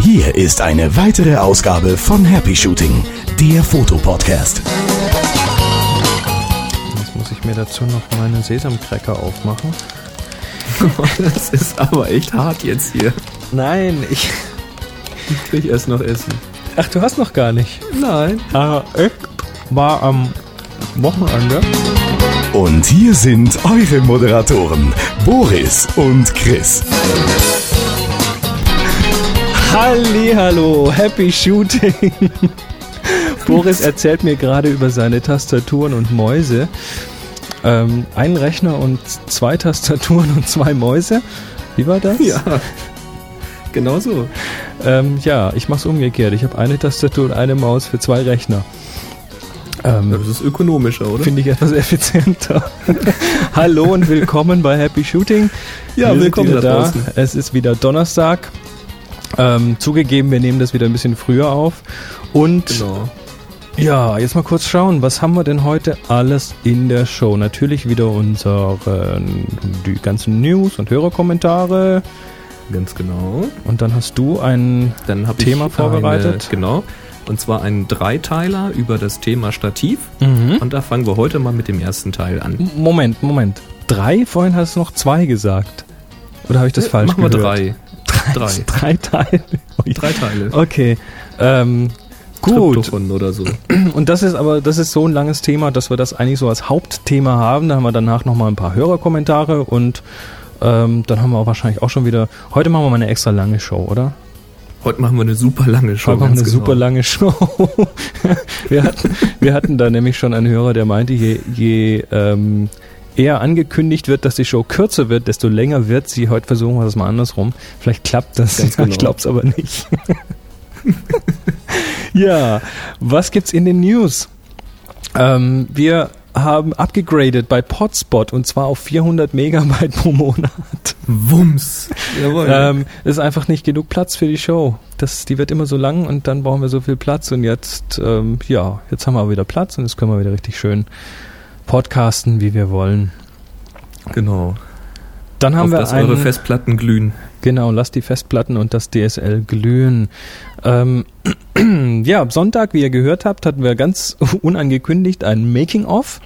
Hier ist eine weitere Ausgabe von Happy Shooting, der Fotopodcast. Jetzt muss ich mir dazu noch meine Sesamcracker aufmachen. Das ist aber echt hart jetzt hier. Nein, ich. Ich krieg erst noch Essen. Ach, du hast noch gar nicht. Nein. Ah, ich war am Wochenende. Und hier sind eure Moderatoren, Boris und Chris. Halli, hallo, Happy Shooting. Boris erzählt mir gerade über seine Tastaturen und Mäuse. Ähm, ein Rechner und zwei Tastaturen und zwei Mäuse. Wie war das? Ja. Genau so. Ähm, ja, ich mach's umgekehrt. Ich habe eine Tastatur und eine Maus für zwei Rechner. Ähm, Das ist ökonomischer, oder? Finde ich etwas effizienter. Hallo und willkommen bei Happy Shooting. Ja, Wir willkommen da da. draußen. Es ist wieder Donnerstag. Ähm, zugegeben, wir nehmen das wieder ein bisschen früher auf. Und Genau. ja, jetzt mal kurz schauen, was haben wir denn heute alles in der Show? Natürlich wieder unsere die ganzen News und Hörerkommentare. Ganz genau. Und dann hast du ein Thema vorbereitet? Eine, genau. Und zwar einen Dreiteiler über das Thema Stativ. Mhm. Und da fangen wir heute mal mit dem ersten Teil an. Moment, Moment. Drei? Vorhin hast du noch zwei gesagt. Oder habe ich das Äh, falsch Machen wir gehört? drei. Drei. Drei Teile. Drei Teile. Okay. Ähm, gut. Oder so. Und das ist aber, das ist so ein langes Thema, dass wir das eigentlich so als Hauptthema haben. Da haben wir danach nochmal ein paar Hörerkommentare und ähm, dann haben wir auch wahrscheinlich auch schon wieder. Heute machen wir mal eine extra lange Show, oder? Heute machen wir eine super lange Show. Heute machen wir eine super genau. lange Show. wir, hatten, wir hatten da nämlich schon einen Hörer, der meinte, je, je ähm, eher angekündigt wird, dass die Show kürzer wird, desto länger wird sie. Heute versuchen wir das mal andersrum. Vielleicht klappt das. Ganz genau. Ich glaube es aber nicht. ja, was gibt's in den News? Ähm, wir haben abgegradet bei Potspot und zwar auf 400 Megabyte pro Monat. Wumms. Jawohl. Ähm, ist einfach nicht genug Platz für die Show. Das, die wird immer so lang und dann brauchen wir so viel Platz und jetzt, ähm, ja, jetzt haben wir wieder Platz und jetzt können wir wieder richtig schön podcasten, wie wir wollen. genau. Dann haben Auf wir dass eure einen, Festplatten glühen. Genau, lasst die Festplatten und das DSL glühen. Ähm, ja, am Sonntag, wie ihr gehört habt, hatten wir ganz unangekündigt ein Making-of.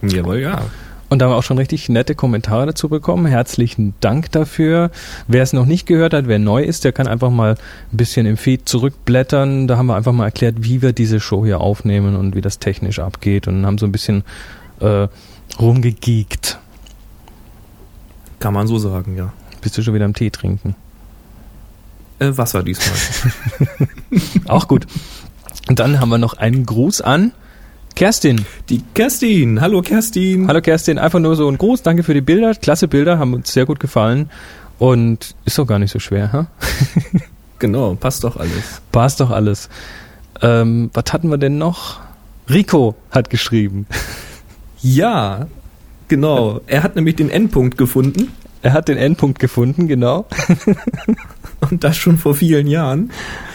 Jawohl, ja. Und da haben wir auch schon richtig nette Kommentare dazu bekommen. Herzlichen Dank dafür. Wer es noch nicht gehört hat, wer neu ist, der kann einfach mal ein bisschen im Feed zurückblättern. Da haben wir einfach mal erklärt, wie wir diese Show hier aufnehmen und wie das technisch abgeht und haben so ein bisschen äh, rumgegeekt. Kann man so sagen, ja. Bist du schon wieder am Tee trinken? Äh, Wasser diesmal. Auch gut. Und dann haben wir noch einen Gruß an Kerstin. Die Kerstin. Hallo Kerstin. Hallo Kerstin, einfach nur so ein Gruß. Danke für die Bilder. Klasse Bilder, haben uns sehr gut gefallen. Und ist doch gar nicht so schwer, ha? Genau, passt doch alles. Passt doch alles. Ähm, was hatten wir denn noch? Rico hat geschrieben. Ja, genau. Er hat nämlich den Endpunkt gefunden Er hat den Endpunkt gefunden, genau. und das schon vor vielen Jahren.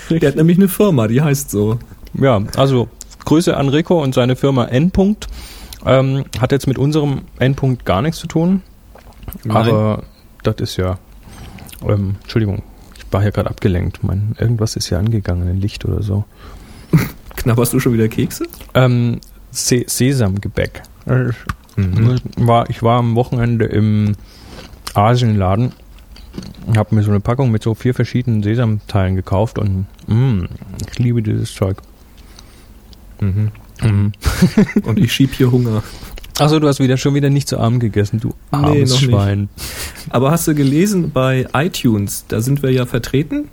Der hat nämlich eine Firma, die heißt so. Ja, also Grüße an Rico und seine Firma Endpunkt. Ähm, hat jetzt mit unserem Endpunkt gar nichts zu tun. Nein. Aber das ist ja. Ähm, Entschuldigung, ich war hier gerade abgelenkt. Mein, irgendwas ist hier angegangen, ein Licht oder so. Knabberst du schon wieder Kekse? Ähm, Se Sesamgebäck. Äh, Mhm. War, ich war am Wochenende im Asienladen und habe mir so eine Packung mit so vier verschiedenen Sesamteilen gekauft und mm, ich liebe dieses Zeug. Mhm. Mm. Und ich schieb hier Hunger. Achso, du hast wieder schon wieder nicht zu Abend gegessen, du armes nicht. Schwein. Aber hast du gelesen bei iTunes, da sind wir ja vertreten.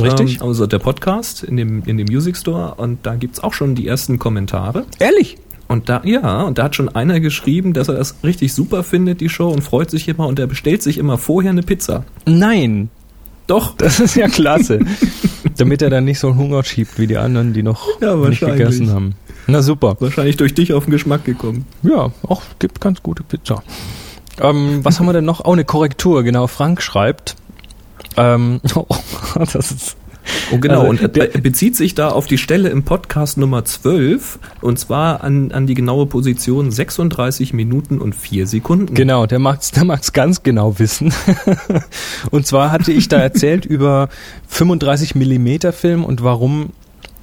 Richtig? Ähm, also der Podcast in dem, in dem Music Store und da gibt's auch schon die ersten Kommentare. Ehrlich? Und da, ja, und da hat schon einer geschrieben, dass er das richtig super findet, die Show, und freut sich immer und er bestellt sich immer vorher eine Pizza. Nein, Doch, das ist ja klasse. Damit er dann nicht so einen Hunger schiebt wie die anderen, die noch Ja, nicht gegessen haben. Na super. wahrscheinlich durch dich auf den Geschmack gekommen. Ja, auch gibt ganz gute Pizza. Ähm, was haben wir denn noch? Oh, eine Korrektur, genau. Frank schreibt. Ähm, oh, das ist Oh genau, Also, und der- er bezieht sich da auf die Stelle im Podcast Nummer 12 und zwar an, an die genaue Position 36 Minuten und 4 Sekunden. Genau, der mag's, der mag's ganz genau wissen. und zwar hatte ich da erzählt über 35 Millimeter Film und warum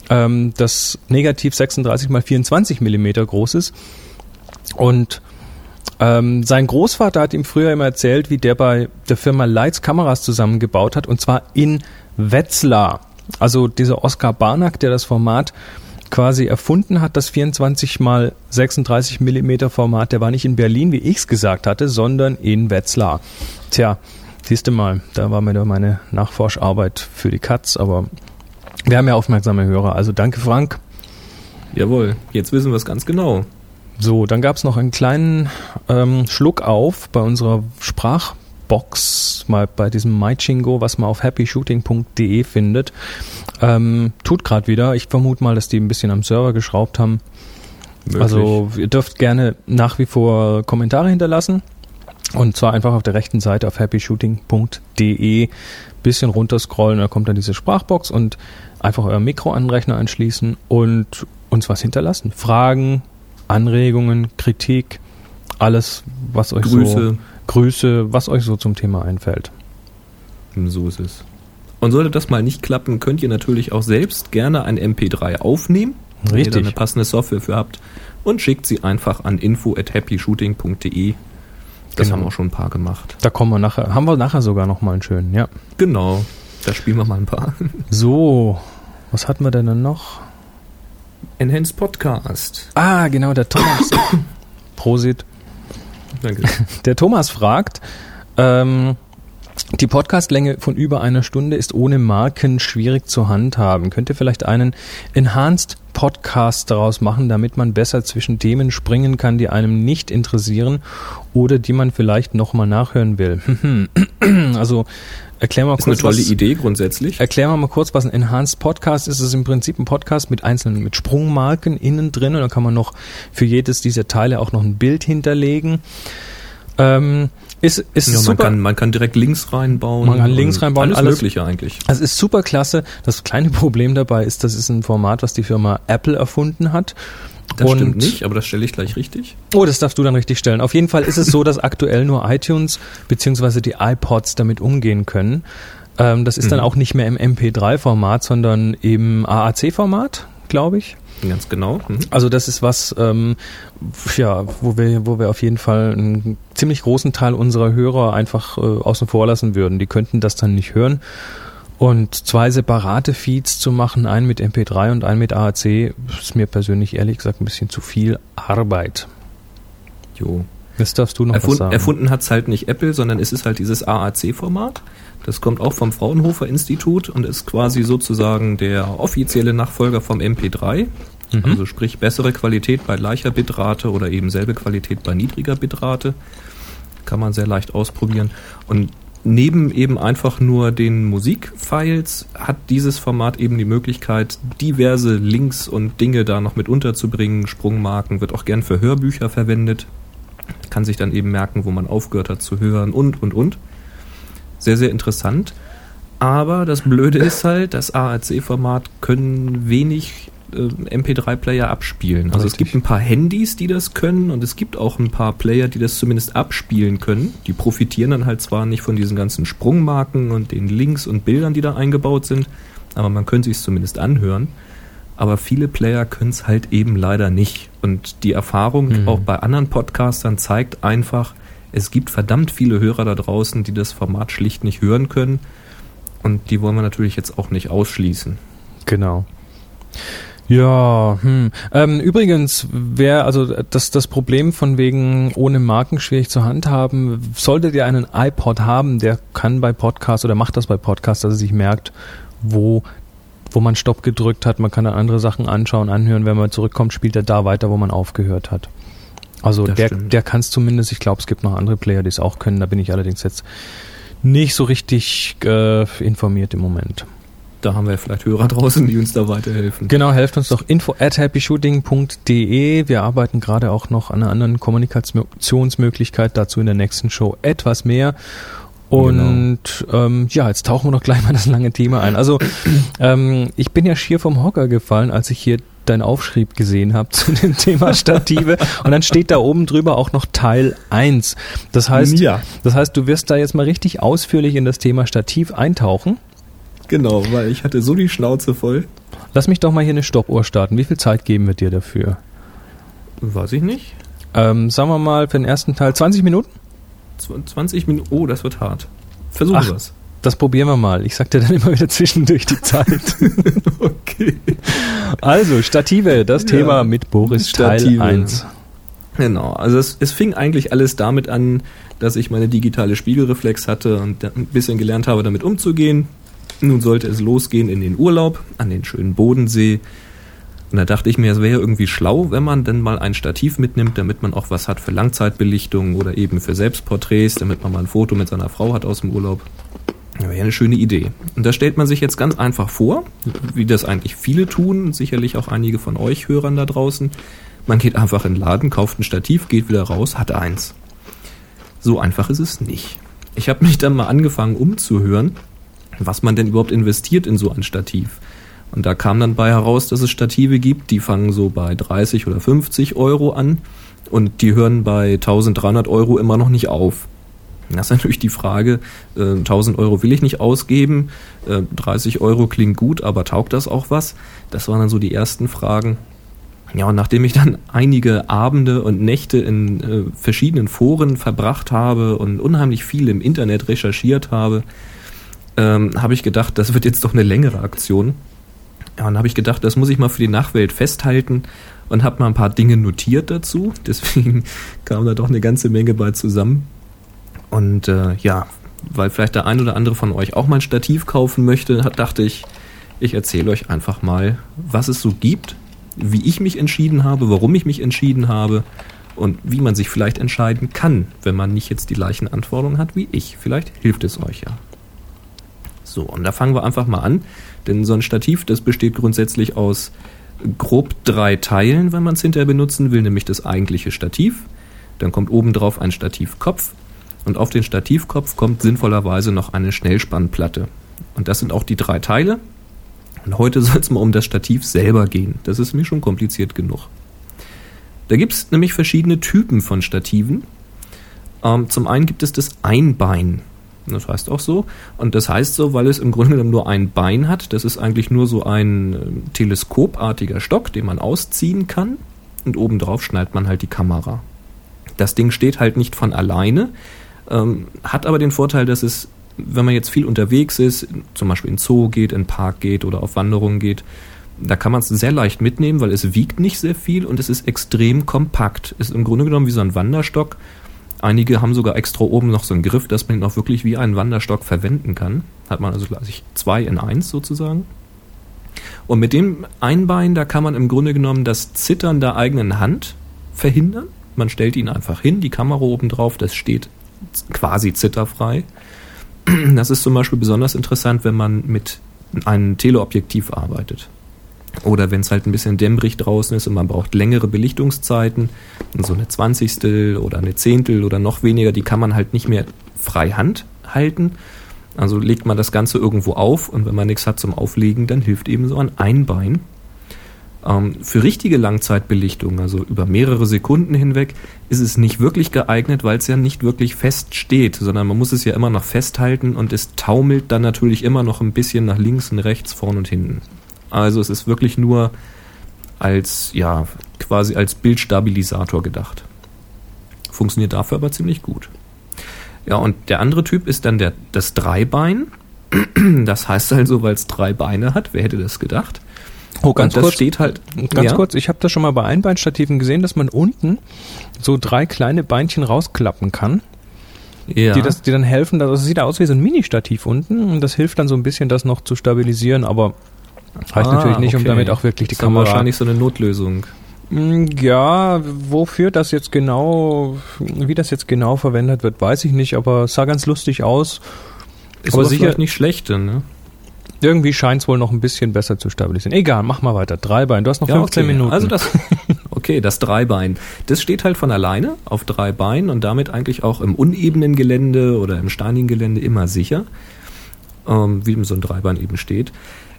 ähm, das Negativ 36 mal 24 Millimeter groß ist. Und ähm, sein Großvater hat ihm früher immer erzählt, wie der bei der Firma Lights Kameras zusammengebaut hat, und zwar in Wetzlar. Also dieser Oskar Barnack, der das Format quasi erfunden hat, das 24 mal 36 Millimeter Format, der war nicht in Berlin, wie ich's gesagt hatte, sondern in Wetzlar. Tja, siehst du mal, da war mir da meine Nachforscharbeit für die Katz, aber wir haben ja aufmerksame Hörer, also danke Frank. Jawohl, jetzt wissen wir es ganz genau. So, dann gab's noch einen kleinen ähm, Schluck auf bei unserer Sprachbox, mal bei diesem MyChingo, was man auf happyshooting.de findet. Ähm, tut gerade wieder. Ich vermute mal, dass die ein bisschen am Server geschraubt haben. Möglich. Also ihr dürft gerne nach wie vor Kommentare hinterlassen. Und zwar einfach auf der rechten Seite auf happyshooting.de bisschen runterscrollen, da kommt dann diese Sprachbox und einfach euer Mikro an den Rechner anschließen und uns was hinterlassen. Fragen, Anregungen, Kritik, alles, was euch so Grüße, was euch so zum Thema einfällt. so ist es. Und sollte das mal nicht klappen, könnt ihr natürlich auch selbst gerne ein MP3 aufnehmen, wenn ihr da Richtig. eine passende Software für habt und schickt sie einfach an info at happyshooting.de. Das Genau. haben auch schon ein paar gemacht. Da kommen wir nachher, haben wir nachher sogar noch mal einen schönen, ja. Genau, da spielen wir mal ein paar. So, was hatten wir denn dann noch? Enhanced Podcast. Ah, genau, der Thomas. Prosit. Danke. Der Thomas fragt, ähm, die Podcastlänge von über einer Stunde ist ohne Marken schwierig zu handhaben. Könnt ihr vielleicht einen Enhanced Podcast daraus machen, damit man besser zwischen Themen springen kann, die einem nicht interessieren oder die man vielleicht nochmal nachhören will? also erklär mal Ist eine kurz, tolle was, Idee grundsätzlich. Erklären wir mal kurz, was ein Enhanced Podcast ist. Es ist im Prinzip ein Podcast mit einzelnen, mit Sprungmarken innen drin und da kann man noch für jedes dieser Teile auch noch ein Bild hinterlegen. Ähm, ist, ist Ja, man, super. kann, man kann direkt Links reinbauen. Man kann Links reinbauen, Alles, alles- Mögliche eigentlich. Also ist super klasse. Das kleine Problem dabei ist, das ist ein Format, was die Firma Apple erfunden hat. Das und stimmt nicht, aber das stelle ich gleich richtig. Oh, das darfst du dann richtig stellen. Auf jeden Fall ist es so, dass aktuell nur iTunes beziehungsweise die iPods damit umgehen können. Ähm, das ist dann Mhm. auch nicht mehr im MP3-Format, sondern im AAC-Format, glaube ich. Ganz genau. Mhm. Also das ist was, ähm, ja, wo wir, wo wir auf jeden Fall einen ziemlich großen Teil unserer Hörer einfach äh, außen vor lassen würden. Die könnten das dann nicht hören. Und zwei separate Feeds zu machen, einen mit MP3 und einen mit AAC, ist mir persönlich ehrlich gesagt ein bisschen zu viel Arbeit. Jo. Jetzt darfst du noch Erfund, sagen. erfunden hat es halt nicht Apple, sondern es ist halt dieses AAC-Format. Das kommt auch vom Fraunhofer Institut und ist quasi sozusagen der offizielle Nachfolger vom MP3. Mhm. Also sprich bessere Qualität bei gleicher Bitrate oder eben selbe Qualität bei niedriger Bitrate. Kann man sehr leicht ausprobieren. Und neben eben einfach nur den Musikfiles hat dieses Format eben die Möglichkeit, diverse Links und Dinge da noch mit unterzubringen. Sprungmarken wird auch gern für Hörbücher verwendet kann sich dann eben merken, wo man aufgehört hat zu hören und, und, und. Sehr, sehr interessant. Aber das Blöde ist halt, das AAC-Format können wenig MP3-Player abspielen. Also es Richtig. gibt ein paar Handys, die das können und es gibt auch ein paar Player, die das zumindest abspielen können. Die profitieren dann halt zwar nicht von diesen ganzen Sprungmarken und den Links und Bildern, die da eingebaut sind, aber man könnte sich es zumindest anhören. Aber viele Player können es halt eben leider nicht. Und die Erfahrung Mhm. auch bei anderen Podcastern zeigt einfach, es gibt verdammt viele Hörer da draußen, die das Format schlicht nicht hören können. Und die wollen wir natürlich jetzt auch nicht ausschließen. Genau. Ja, hm. ähm, übrigens, wer, also das, das Problem von wegen ohne Marken schwierig zu handhaben, solltet ihr einen iPod haben, der kann bei Podcasts oder macht das bei Podcasts, dass er sich merkt, wo, wo man Stopp gedrückt hat, man kann dann andere Sachen anschauen, anhören, wenn man zurückkommt, spielt er da weiter, wo man aufgehört hat. Also Das der, stimmt. der kann es zumindest, ich glaube, es gibt noch andere Player, die es auch können, da bin ich allerdings jetzt nicht so richtig äh, informiert im Moment. Da haben wir vielleicht Hörer draußen, die uns da weiterhelfen. Genau, helft uns doch info at happyshooting.de. Wir arbeiten gerade auch noch an einer anderen Kommunikationsmöglichkeit, dazu in der nächsten Show etwas mehr. Und genau. ähm, ja, jetzt tauchen wir noch gleich mal das lange Thema ein. Also ähm, ich bin ja schier vom Hocker gefallen, als ich hier deinen Aufschrieb gesehen habe zu dem Thema Stative. und dann steht da oben drüber auch noch Teil 1. Das heißt, ja. das heißt, du wirst da jetzt mal richtig ausführlich in das Thema Stativ eintauchen. Genau, weil ich hatte so die Schnauze voll. Lass mich doch mal hier eine Stoppuhr starten. Wie viel Zeit geben wir dir dafür? Weiß ich nicht. Ähm, sagen wir mal für den ersten Teil 20 Minuten? 20 Minuten. Oh, das wird hart. Versuchen wir es. Das probieren wir mal. Ich sag dir dann immer wieder zwischendurch die Zeit. okay. Also, Stative, das ja, Thema mit Boris Stative. Teil 1. Genau, also es, es fing eigentlich alles damit an, dass ich meine digitale Spiegelreflex hatte und ein bisschen gelernt habe, damit umzugehen. Nun sollte es losgehen in den Urlaub an den schönen Bodensee. Und da dachte ich mir, es wäre irgendwie schlau, wenn man denn mal ein Stativ mitnimmt, damit man auch was hat für Langzeitbelichtung oder eben für Selbstporträts, damit man mal ein Foto mit seiner Frau hat aus dem Urlaub. Das wäre eine schöne Idee. Und da stellt man sich jetzt ganz einfach vor, wie das eigentlich viele tun, sicherlich auch einige von euch Hörern da draußen. Man geht einfach in den Laden, kauft ein Stativ, geht wieder raus, hat eins. So einfach ist es nicht. Ich habe mich dann mal angefangen umzuhören, was man denn überhaupt investiert in so ein Stativ. Und da kam dann bei heraus, dass es Stative gibt, die fangen so bei 30 oder 50 Euro an und die hören bei 1300 Euro immer noch nicht auf. Das ist natürlich die Frage, äh, 1000 Euro will ich nicht ausgeben, äh, 30 Euro klingt gut, aber taugt das auch was? Das waren dann so die ersten Fragen. Ja, und nachdem ich dann einige Abende und Nächte in äh, verschiedenen Foren verbracht habe und unheimlich viel im Internet recherchiert habe, ähm, habe ich gedacht, das wird jetzt doch eine längere Aktion. Ja, und habe ich gedacht, das muss ich mal für die Nachwelt festhalten und habe mal ein paar Dinge notiert dazu. Deswegen kam da doch eine ganze Menge bei zusammen. Und äh, ja, weil vielleicht der ein oder andere von euch auch mal ein Stativ kaufen möchte, dachte ich, ich erzähle euch einfach mal, was es so gibt, wie ich mich entschieden habe, warum ich mich entschieden habe und wie man sich vielleicht entscheiden kann, wenn man nicht jetzt die gleichen Anforderungen hat wie ich. Vielleicht hilft es euch ja. So, und da fangen wir einfach mal an. Denn so ein Stativ, das besteht grundsätzlich aus grob drei Teilen, wenn man es hinterher benutzen will, nämlich das eigentliche Stativ. Dann kommt obendrauf ein Stativkopf und auf den Stativkopf kommt sinnvollerweise noch eine Schnellspannplatte. Und das sind auch die drei Teile. Und heute soll es mal um das Stativ selber gehen. Das ist mir schon kompliziert genug. Da gibt es nämlich verschiedene Typen von Stativen. Ähm, zum einen gibt es das Einbein. Das heißt auch so. Und das heißt so, weil es im Grunde genommen nur ein Bein hat. Das ist eigentlich nur so ein äh, teleskopartiger Stock, den man ausziehen kann. Und obendrauf schneidet man halt die Kamera. Das Ding steht halt nicht von alleine, ähm, hat aber den Vorteil, dass es, wenn man jetzt viel unterwegs ist, zum Beispiel in Zoo geht, in Park geht oder auf Wanderungen geht, da kann man es sehr leicht mitnehmen, weil es wiegt nicht sehr viel und es ist extrem kompakt. Ist im Grunde genommen wie so ein Wanderstock Einige haben sogar extra oben noch so einen Griff, dass man ihn auch wirklich wie einen Wanderstock verwenden kann. Hat man also gleich zwei in eins sozusagen. Und mit dem Einbein, da kann man im Grunde genommen das Zittern der eigenen Hand verhindern. Man stellt ihn einfach hin, die Kamera oben drauf, das steht quasi zitterfrei. Das ist zum Beispiel besonders interessant, wenn man mit einem Teleobjektiv arbeitet. Oder wenn es halt ein bisschen dämmerig draußen ist und man braucht längere Belichtungszeiten, so eine Zwanzigstel oder eine Zehntel oder noch weniger, die kann man halt nicht mehr frei Hand halten. Also legt man das Ganze irgendwo auf und wenn man nichts hat zum Auflegen, dann hilft eben so ein Einbein. Ähm, für richtige Langzeitbelichtung, also über mehrere Sekunden hinweg, ist es nicht wirklich geeignet, weil es ja nicht wirklich fest steht, sondern man muss es ja immer noch festhalten und es taumelt dann natürlich immer noch ein bisschen nach links und rechts, vorn und hinten. Also es ist wirklich nur als, ja, quasi als Bildstabilisator gedacht. Funktioniert dafür aber ziemlich gut. Ja, und der andere Typ ist dann der, das Dreibein. Das heißt also, weil es drei Beine hat. Wer hätte das gedacht? Oh, ganz kurz, steht halt. Ganz ja? kurz, ich habe das schon mal bei Einbeinstativen gesehen, dass man unten so drei kleine Beinchen rausklappen kann. Ja. Die, das, die dann helfen, das sieht aus wie so ein Mini-Stativ unten und das hilft dann so ein bisschen, das noch zu stabilisieren, aber Reicht ah, natürlich nicht, okay. um damit auch wirklich die das Kamera. wahrscheinlich so eine Notlösung. Mm, ja, wofür das jetzt genau, wie das jetzt genau verwendet wird, weiß ich nicht, aber es sah ganz lustig aus. Ist aber sicher nicht schlecht, ne? Irgendwie scheint es wohl noch ein bisschen besser zu stabilisieren. Egal, mach mal weiter. Dreibein, du hast noch Ja, 15 okay. Minuten. Also das, okay, das Dreibein. Das steht halt von alleine auf drei Beinen und damit eigentlich auch im unebenen Gelände oder im steinigen Gelände immer sicher, ähm, wie so ein Dreibein eben steht.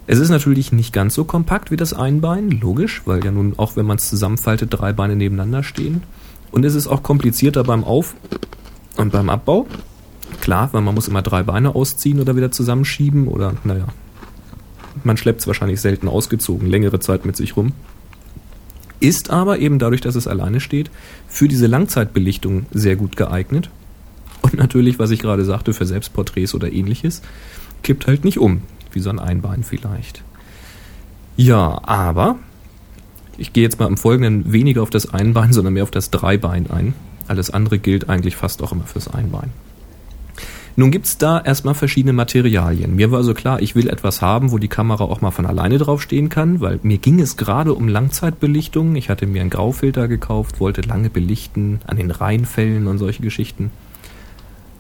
Es ist natürlich nicht ganz so kompakt wie das Einbein, logisch, weil ja nun auch wenn man es zusammenfaltet, drei Beine nebeneinander stehen. Und es ist auch komplizierter beim Auf- und beim Abbau. Klar, weil man muss immer drei Beine ausziehen oder wieder zusammenschieben oder, naja, man schleppt es wahrscheinlich selten ausgezogen, längere Zeit mit sich rum. Ist aber eben dadurch, dass es alleine steht, für diese Langzeitbelichtung sehr gut geeignet. Und natürlich, was ich gerade sagte, für Selbstporträts oder ähnliches, kippt halt nicht um, wie so ein Einbein vielleicht. Ja, aber ich gehe jetzt mal im Folgenden weniger auf das Einbein, sondern mehr auf das Dreibein ein. Alles andere gilt eigentlich fast auch immer fürs Einbein. Nun gibt's da erstmal verschiedene Materialien. Mir war also klar, ich will etwas haben, wo die Kamera auch mal von alleine draufstehen kann, weil mir ging es gerade um Langzeitbelichtung. Ich hatte mir einen Graufilter gekauft, wollte lange belichten, an den Rheinfällen und solche Geschichten.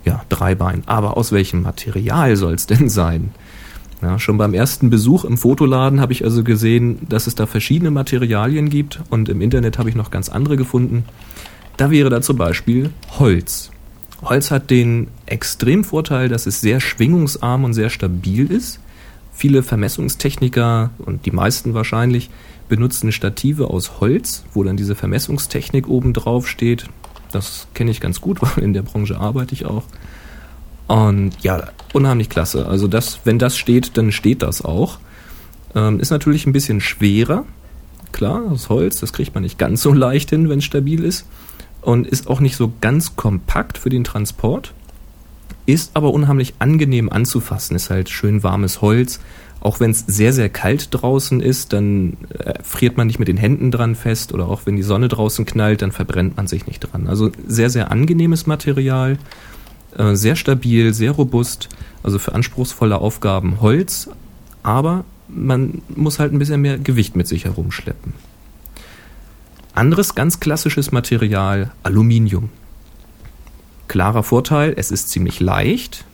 Ja, Dreibein. Aber aus welchem Material soll's denn sein? Ja, schon beim ersten Besuch im Fotoladen habe ich also gesehen, dass es da verschiedene Materialien gibt und im Internet habe ich noch ganz andere gefunden. Da wäre da zum Beispiel Holz. Holz hat den Extremvorteil, dass es sehr schwingungsarm und sehr stabil ist. Viele Vermessungstechniker und die meisten wahrscheinlich benutzen Stative aus Holz, wo dann diese Vermessungstechnik oben drauf steht. Das kenne ich ganz gut, weil in der Branche arbeite ich auch. Und ja, unheimlich klasse. Also das, wenn das steht, dann steht das auch. Ähm, ist natürlich ein bisschen schwerer. Klar, aus Holz, das kriegt man nicht ganz so leicht hin, wenn es stabil ist. Und ist auch nicht so ganz kompakt für den Transport. Ist aber unheimlich angenehm anzufassen. Ist halt schön warmes Holz. Auch wenn es sehr, sehr kalt draußen ist, dann äh, friert man nicht mit den Händen dran fest. Oder auch wenn die Sonne draußen knallt, dann verbrennt man sich nicht dran. Also sehr, sehr angenehmes Material. Äh, sehr stabil, sehr robust. Also für anspruchsvolle Aufgaben Holz. Aber man muss halt ein bisschen mehr Gewicht mit sich herumschleppen. Anderes ganz klassisches Material, Aluminium. Klarer Vorteil, es ist ziemlich leicht.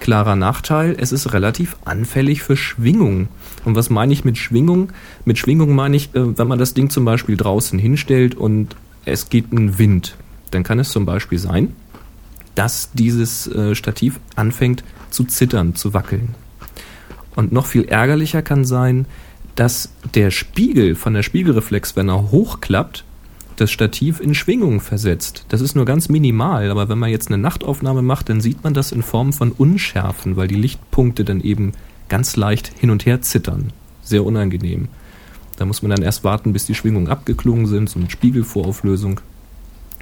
Klarer Nachteil, es ist relativ anfällig für Schwingung. Und was meine ich mit Schwingung? Mit Schwingung meine ich, äh, wenn man das Ding zum Beispiel draußen hinstellt und es geht ein Wind, dann kann es zum Beispiel sein, dass dieses äh, Stativ anfängt zu zittern, zu wackeln. Und noch viel ärgerlicher kann sein, dass der Spiegel von der Spiegelreflex, wenn er hochklappt, das Stativ in Schwingung versetzt. Das ist nur ganz minimal, aber wenn man jetzt eine Nachtaufnahme macht, dann sieht man das in Form von Unschärfen, weil die Lichtpunkte dann eben ganz leicht hin und her zittern. Sehr unangenehm. Da muss man dann erst warten, bis die Schwingungen abgeklungen sind, so mit Spiegelvorauflösung.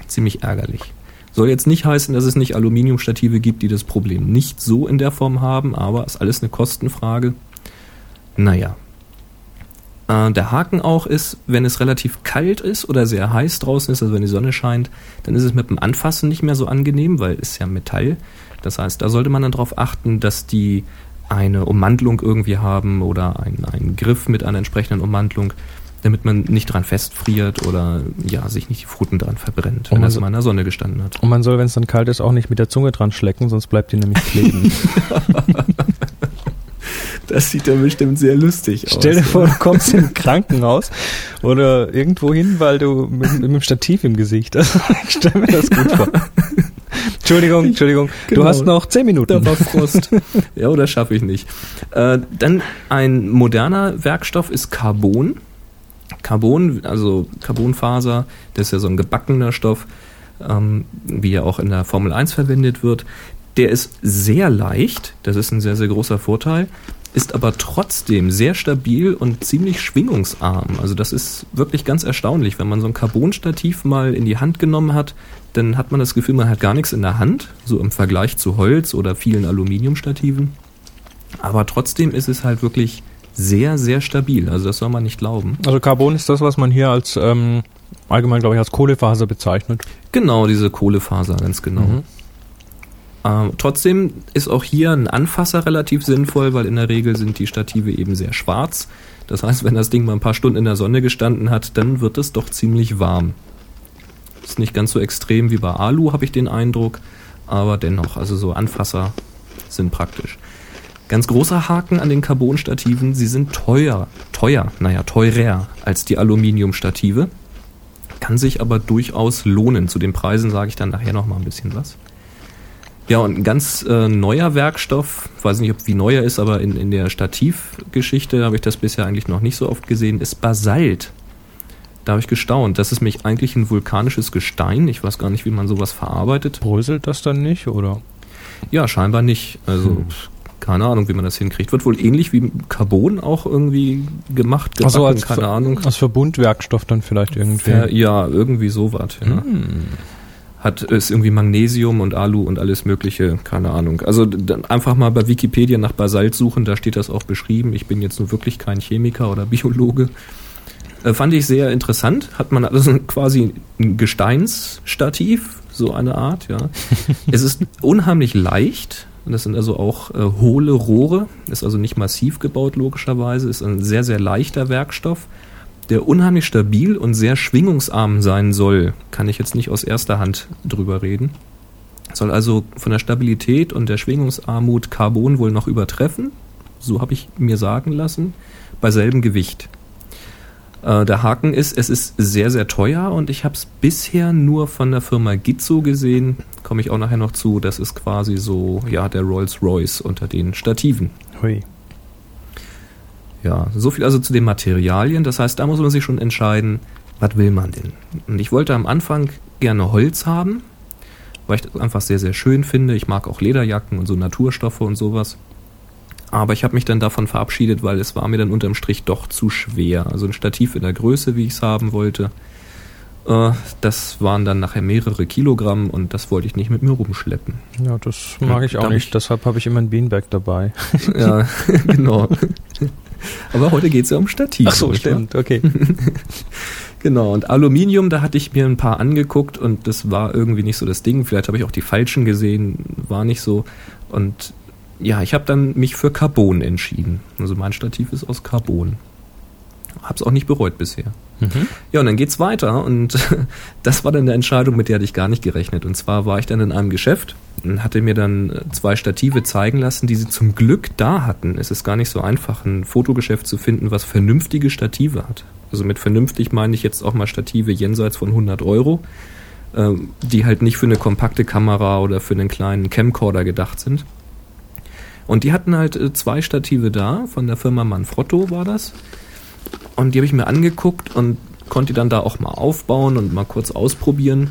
Ziemlich ärgerlich. Soll jetzt nicht heißen, dass es nicht Aluminiumstative gibt, die das Problem nicht so in der Form haben, aber ist alles eine Kostenfrage. Naja, äh, der Haken auch ist, wenn es relativ kalt ist oder sehr heiß draußen ist, also wenn die Sonne scheint, dann ist es mit dem Anfassen nicht mehr so angenehm, weil es ja Metall. Das heißt, da sollte man dann darauf achten, dass die eine Ummantelung irgendwie haben oder einen, einen Griff mit einer entsprechenden Ummantelung, damit man nicht dran festfriert oder ja, sich nicht die Pfoten dran verbrennt, wenn man das mal in der Sonne gestanden hat. Und man soll, wenn es dann kalt ist, auch nicht mit der Zunge dran schlecken, sonst bleibt die nämlich kleben. Das sieht dann bestimmt sehr lustig Stell dir vor, du kommst in ein Krankenhaus oder irgendwo hin, weil du mit, mit dem Stativ im Gesicht hast. Ich stell mir das gut vor. Entschuldigung, Entschuldigung. Genau. Du hast noch zehn Minuten. Da war Frost. ja, oder schaffe ich nicht. Äh, dann ein moderner Werkstoff ist Carbon. Carbon, also Carbonfaser, das ist ja so ein gebackener Stoff, ähm, wie er auch in der Formel 1 verwendet wird. Der ist sehr leicht, das ist ein sehr, sehr großer Vorteil, ist aber trotzdem sehr stabil und ziemlich schwingungsarm. Also das ist wirklich ganz erstaunlich. Wenn man so ein Carbonstativ mal in die Hand genommen hat, dann hat man das Gefühl, man hat gar nichts in der Hand, so im Vergleich zu Holz oder vielen Aluminiumstativen. Aber trotzdem ist es halt wirklich sehr, sehr stabil. Also das soll man nicht glauben. Also Carbon ist das, was man hier als ähm, allgemein, glaube ich, als Kohlefaser bezeichnet. Genau, diese Kohlefaser, ganz genau. Mhm. Ähm, trotzdem ist auch hier ein Anfasser relativ sinnvoll, weil in der Regel sind die Stative eben sehr schwarz. Das heißt, wenn das Ding mal ein paar Stunden in der Sonne gestanden hat, dann wird es doch ziemlich warm. Ist nicht ganz so extrem wie bei Alu, habe ich den Eindruck, aber dennoch, also so Anfasser sind praktisch. Ganz großer Haken an den Carbon-Stativen, sie sind teuer, teuer, naja, teurer als die Aluminium-Stative. Kann sich aber durchaus lohnen. Zu den Preisen sage ich dann nachher noch mal ein bisschen was. Ja, und ein ganz äh, neuer Werkstoff, weiß nicht, ob wie neu er ist, aber in, in der Stativgeschichte habe ich das bisher eigentlich noch nicht so oft gesehen, ist Basalt. Da habe ich gestaunt. Das ist mich eigentlich ein vulkanisches Gestein. Ich weiß gar nicht, wie man sowas verarbeitet. Bröselt das dann nicht, oder? Ja, scheinbar nicht. Also hm. Keine Ahnung, wie man das hinkriegt. Wird wohl ähnlich wie Carbon auch irgendwie gemacht. Gebacken, also als, keine Ahnung. Als Verbundwerkstoff dann vielleicht irgendwie. Ja, ja irgendwie sowas. Ja. Hm hat ist irgendwie Magnesium und Alu und alles mögliche, keine Ahnung. Also dann einfach mal bei Wikipedia nach Basalt suchen, da steht das auch beschrieben. Ich bin jetzt nur wirklich kein Chemiker oder Biologe. Äh, fand ich sehr interessant. Hat man also quasi ein Gesteinsstativ, so eine Art, ja. es ist unheimlich leicht. Das sind also auch äh, hohle Rohre, ist also nicht massiv gebaut, logischerweise, ist ein sehr, sehr leichter Werkstoff der unheimlich stabil und sehr schwingungsarm sein soll, kann ich jetzt nicht aus erster Hand drüber reden. Soll also von der Stabilität und der Schwingungsarmut Carbon wohl noch übertreffen, so habe ich mir sagen lassen, bei selben Gewicht. Äh, der Haken ist, es ist sehr, sehr teuer und ich habe es bisher nur von der Firma Gizzo gesehen, komme ich auch nachher noch zu, das ist quasi so, ja, der Rolls-Royce unter den Stativen. Hui. Ja, so viel also zu den Materialien. Das heißt, da muss man sich schon entscheiden, was will man denn? Und ich wollte am Anfang gerne Holz haben, weil ich das einfach sehr, sehr schön finde. Ich mag auch Lederjacken und so Naturstoffe und sowas. Aber ich habe mich dann davon verabschiedet, weil es war mir dann unterm Strich doch zu schwer. Also ein Stativ in der Größe, wie ich es haben wollte. Äh, das waren dann nachher mehrere Kilogramm und das wollte ich nicht mit mir rumschleppen. Ja, das mag ich auch nicht. Ich Deshalb habe ich immer ein Beanbag dabei. ja, genau. Aber heute geht es ja um Stativ. Ach so, stimmt, okay. genau, und Aluminium, da hatte ich mir ein paar angeguckt und das war irgendwie nicht so das Ding. Vielleicht habe ich auch die falschen gesehen, war nicht so. Und ja, ich habe dann mich für Carbon entschieden. Also mein Stativ ist aus Carbon. Hab's auch nicht bereut bisher. Mhm. Ja, und dann geht's weiter und das war dann eine Entscheidung, mit der hatte ich gar nicht gerechnet. Und zwar war ich dann in einem Geschäft und hatte mir dann äh, zwei Stative zeigen lassen, die sie zum Glück da hatten. Es ist gar nicht so einfach, ein Fotogeschäft zu finden, was vernünftige Stative hat. Also mit vernünftig meine ich jetzt auch mal Stative jenseits von 100 Euro, ähm, die halt nicht für eine kompakte Kamera oder für einen kleinen Camcorder gedacht sind. Und die hatten halt äh, zwei Stative da, von der Firma Manfrotto war das. Und die habe ich mir angeguckt und konnte dann da auch mal aufbauen und mal kurz ausprobieren.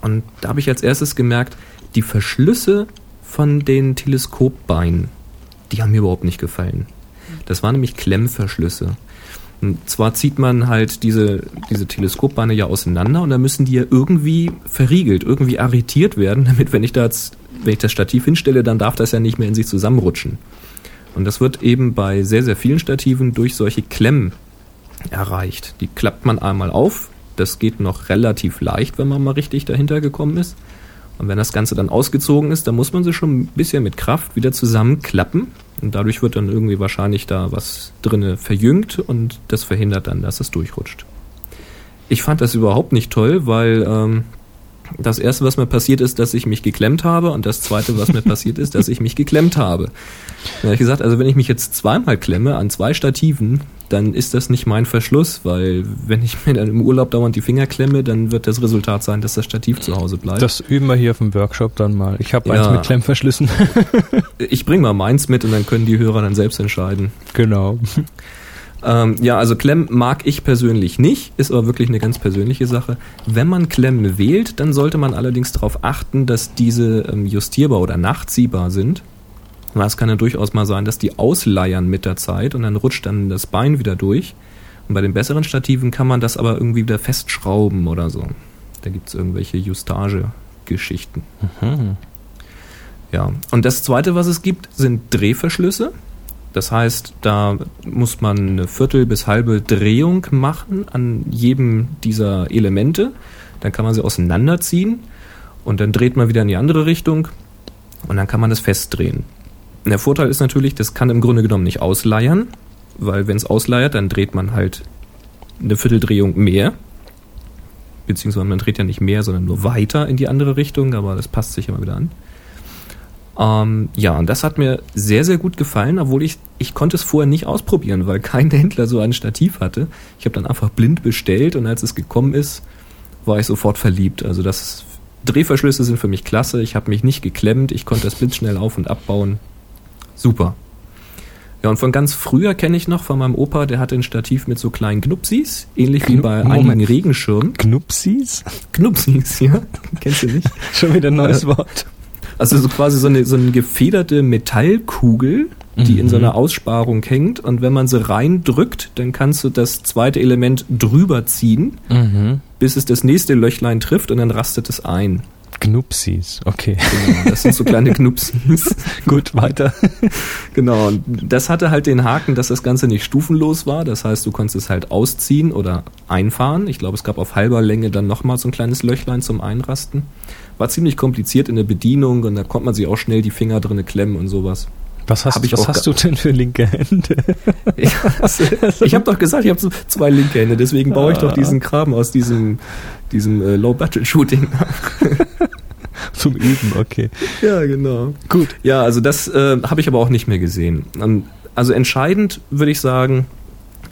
Und da habe ich als erstes gemerkt, die Verschlüsse von den Teleskopbeinen, die haben mir überhaupt nicht gefallen. Das waren nämlich Klemmverschlüsse. Und zwar zieht man halt diese, diese Teleskopbeine ja auseinander und dann müssen die ja irgendwie verriegelt, irgendwie arretiert werden, damit wenn ich da jetzt, wenn ich das Stativ hinstelle, dann darf das ja nicht mehr in sich zusammenrutschen. Und das wird eben bei sehr, sehr vielen Stativen durch solche Klemmen erreicht. Die klappt man einmal auf. Das geht noch relativ leicht, wenn man mal richtig dahinter gekommen ist. Und wenn das Ganze dann ausgezogen ist, dann muss man sie schon ein bisschen mit Kraft wieder zusammenklappen. Und dadurch wird dann irgendwie wahrscheinlich da was drinne verjüngt und das verhindert dann, dass es durchrutscht. Ich fand das überhaupt nicht toll, weil ähm, das erste, was mir passiert ist, dass ich mich geklemmt habe und das zweite, was mir passiert ist, dass ich mich geklemmt habe. Da habe ich gesagt, also wenn ich mich jetzt zweimal klemme an zwei Stativen, dann ist das nicht mein Verschluss, weil wenn ich mir dann im Urlaub dauernd die Finger klemme, dann wird das Resultat sein, dass das Stativ zu Hause bleibt. Das üben wir hier auf dem Workshop dann mal. Ich habe ja. eins mit Klemmverschlüssen. ich bringe mal meins mit und dann können die Hörer dann selbst entscheiden. Genau. Ähm, ja, also Klemm mag ich persönlich nicht, ist aber wirklich eine ganz persönliche Sache. Wenn man Klemm wählt, dann sollte man allerdings darauf achten, dass diese ähm, justierbar oder nachziehbar sind. Weil es kann ja durchaus mal sein, dass die ausleiern mit der Zeit und dann rutscht dann das Bein wieder durch. Und bei den besseren Stativen kann man das aber irgendwie wieder festschrauben oder so. Da gibt es irgendwelche Justage-Geschichten. Mhm. Ja, und das zweite, was es gibt, sind Drehverschlüsse. Das heißt, da muss man eine Viertel bis halbe Drehung machen an jedem dieser Elemente. Dann kann man sie auseinanderziehen und dann dreht man wieder in die andere Richtung und dann kann man das festdrehen. Der Vorteil ist natürlich, das kann im Grunde genommen nicht ausleiern, weil wenn es ausleiert, dann dreht man halt eine Vierteldrehung mehr. Beziehungsweise man dreht ja nicht mehr, sondern nur weiter in die andere Richtung, aber das passt sich immer wieder an. Ähm, ja, und das hat mir sehr, sehr gut gefallen, obwohl ich, ich konnte es vorher nicht ausprobieren, weil kein Händler so ein Stativ hatte. Ich habe dann einfach blind bestellt und als es gekommen ist, war ich sofort verliebt. Also das Drehverschlüsse sind für mich klasse. Ich habe mich nicht geklemmt, ich konnte das blitzschnell auf- und abbauen. Super. Ja, und von ganz früher kenne ich noch von meinem Opa, der hatte ein Stativ mit so kleinen Knupsis, ähnlich wie Knu- bei Moment. einigen Regenschirmen. Knupsis? Knupsis, ja. Kennst du nicht? Schon wieder ein neues Äh, Wort. Also so quasi so eine, so eine gefederte Metallkugel, die in so einer Aussparung hängt. Und wenn man sie reindrückt, dann kannst du das zweite Element drüber ziehen, Mhm. bis es das nächste Löchlein trifft und dann rastet es ein. Knupsis, okay. Genau, das sind so kleine Knupsis. Gut, weiter. Genau, und das hatte halt den Haken, dass das Ganze nicht stufenlos war. Das heißt, du konntest es halt ausziehen oder einfahren. Ich glaube, es gab auf halber Länge dann nochmal so ein kleines Löchlein zum Einrasten. War ziemlich kompliziert in der Bedienung und da konnte man sich auch schnell die Finger drinne klemmen und sowas. Was hast, Hab ich was hast du denn für linke Hände? Ich, ich habe doch gesagt, ich habe zwei linke Hände, deswegen baue ich doch diesen Kram aus diesem, diesem äh, Low-Battle-Shooting. Zum Üben, okay. ja, genau. Gut. Ja, also das äh, habe ich aber auch nicht mehr gesehen. Ähm, Also entscheidend würde ich sagen,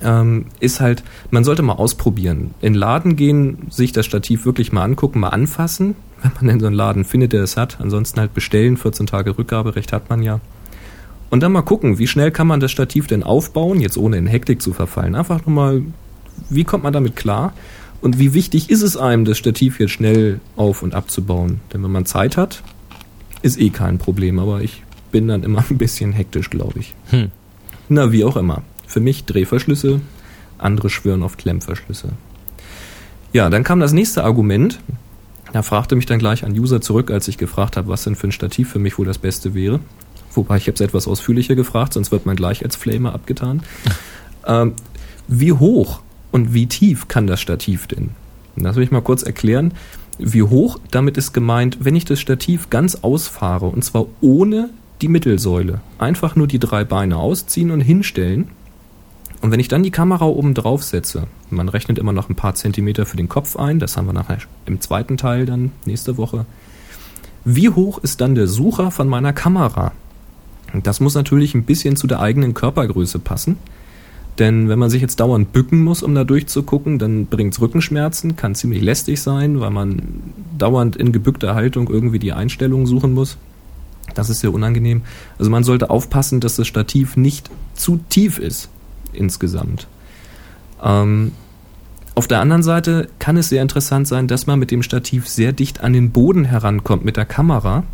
ähm, ist halt, man sollte mal ausprobieren. In den Laden gehen, sich das Stativ wirklich mal angucken, mal anfassen, wenn man denn so einen Laden findet, der es hat. Ansonsten halt bestellen, 14 Tage Rückgaberecht hat man ja. Und dann mal gucken, wie schnell kann man das Stativ denn aufbauen, jetzt ohne in Hektik zu verfallen. Einfach nur mal, wie kommt man damit klar? Und wie wichtig ist es einem, das Stativ jetzt schnell auf- und abzubauen? Denn wenn man Zeit hat, ist eh kein Problem, aber ich bin dann immer ein bisschen hektisch, glaube ich. Hm. Na, wie auch immer. Für mich Drehverschlüsse, andere schwören auf Klemmverschlüsse. Ja, dann kam das nächste Argument. Da fragte mich dann gleich ein User zurück, als ich gefragt habe, was denn für ein Stativ für mich wohl das Beste wäre. Wobei ich habe es etwas ausführlicher gefragt, sonst wird man gleich als Flamer abgetan. Ähm, wie hoch und wie tief kann das Stativ denn? Lass mich mal kurz erklären. Wie hoch, damit ist gemeint, wenn ich das Stativ ganz ausfahre, und zwar ohne die Mittelsäule. Einfach nur die drei Beine ausziehen und hinstellen. Und wenn ich dann die Kamera oben drauf setze, man rechnet immer noch ein paar Zentimeter für den Kopf ein, das haben wir nachher im zweiten Teil dann nächste Woche. Wie hoch ist dann der Sucher von meiner Kamera? Das muss natürlich ein bisschen zu der eigenen Körpergröße passen. Denn wenn man sich jetzt dauernd bücken muss, um da durchzugucken, dann bringt's Rückenschmerzen, kann ziemlich lästig sein, weil man dauernd in gebückter Haltung irgendwie die Einstellungen suchen muss. Das ist sehr unangenehm. Also man sollte aufpassen, dass das Stativ nicht zu tief ist insgesamt. Ähm, auf der anderen Seite kann es sehr interessant sein, dass man mit dem Stativ sehr dicht an den Boden herankommt mit der Kamera.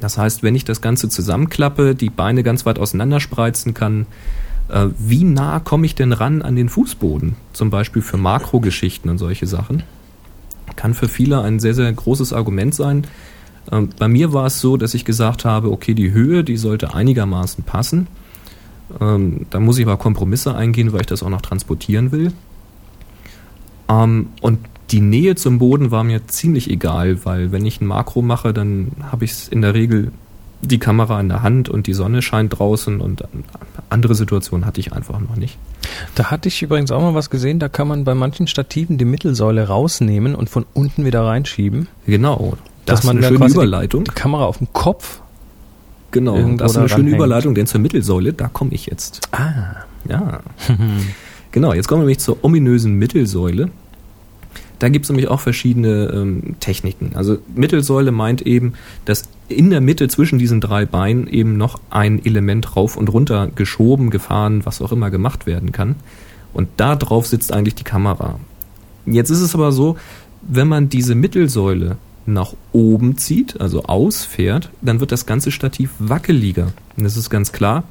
Das heißt, wenn ich das Ganze zusammenklappe, die Beine ganz weit auseinanderspreizen kann, äh, wie nah komme ich denn ran an den Fußboden? Zum Beispiel für Makrogeschichten und solche Sachen. Kann für viele ein sehr, sehr großes Argument sein. Ähm, bei mir war es so, dass ich gesagt habe, okay, die Höhe, die sollte einigermaßen passen. Ähm, da muss ich aber Kompromisse eingehen, weil ich das auch noch transportieren will. Ähm, und die Nähe zum Boden war mir ziemlich egal, weil wenn ich ein Makro mache, dann habe ich in der Regel die Kamera in der Hand und die Sonne scheint draußen und andere Situationen hatte ich einfach noch nicht. Da hatte ich übrigens auch mal was gesehen, da kann man bei manchen Stativen die Mittelsäule rausnehmen und von unten wieder reinschieben. Genau. Das Dass man ist da eine schöne quasi die- Überleitung. Die Kamera auf dem Kopf. Genau, irgendwo das ist eine schöne ranhängt. Überleitung, denn zur Mittelsäule, da komme ich jetzt. Ah. Ja. genau, jetzt kommen wir nämlich zur ominösen Mittelsäule. Da gibt es nämlich auch verschiedene ähm, Techniken. Also Mittelsäule meint eben, dass in der Mitte zwischen diesen drei Beinen eben noch ein Element rauf und runter geschoben, gefahren, was auch immer gemacht werden kann. Und da drauf sitzt eigentlich die Kamera. Jetzt ist es aber so, wenn man diese Mittelsäule nach oben zieht, also ausfährt, dann wird das ganze Stativ wackeliger. Und das ist ganz klar,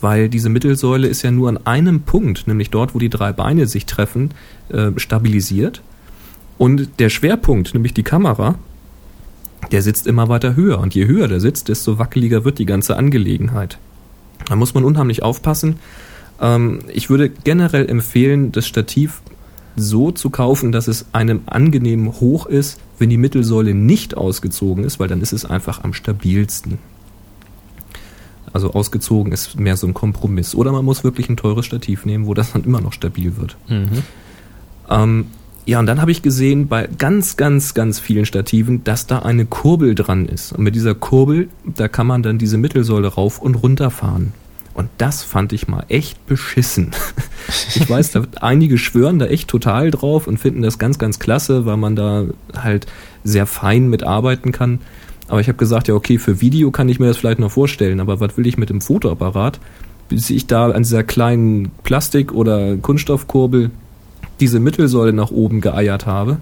weil diese Mittelsäule ist ja nur an einem Punkt, nämlich dort, wo die drei Beine sich treffen, äh, stabilisiert. Und der Schwerpunkt, nämlich die Kamera, der sitzt immer weiter höher. Und je höher der sitzt, desto wackeliger wird die ganze Angelegenheit. Da muss man unheimlich aufpassen. Ähm, ich würde generell empfehlen, das Stativ so zu kaufen, dass es einem angenehm hoch ist, wenn die Mittelsäule nicht ausgezogen ist, weil dann ist es einfach am stabilsten. Also ausgezogen ist mehr so ein Kompromiss. Oder man muss wirklich ein teures Stativ nehmen, wo das dann immer noch stabil wird. Mhm. Ähm, Ja, und dann habe ich gesehen bei ganz, ganz, ganz vielen Stativen, dass da eine Kurbel dran ist. Und mit dieser Kurbel, da kann man dann diese Mittelsäule rauf und runter fahren. Und das fand ich mal echt beschissen. Ich weiß, da einige schwören da echt total drauf und finden das ganz, ganz klasse, weil man da halt sehr fein mitarbeiten kann. Aber ich habe gesagt, ja, okay, für Video kann ich mir das vielleicht noch vorstellen, aber was will ich mit dem Fotoapparat, bis ich da an dieser kleinen Plastik- oder Kunststoffkurbel diese Mittelsäule nach oben geeiert habe?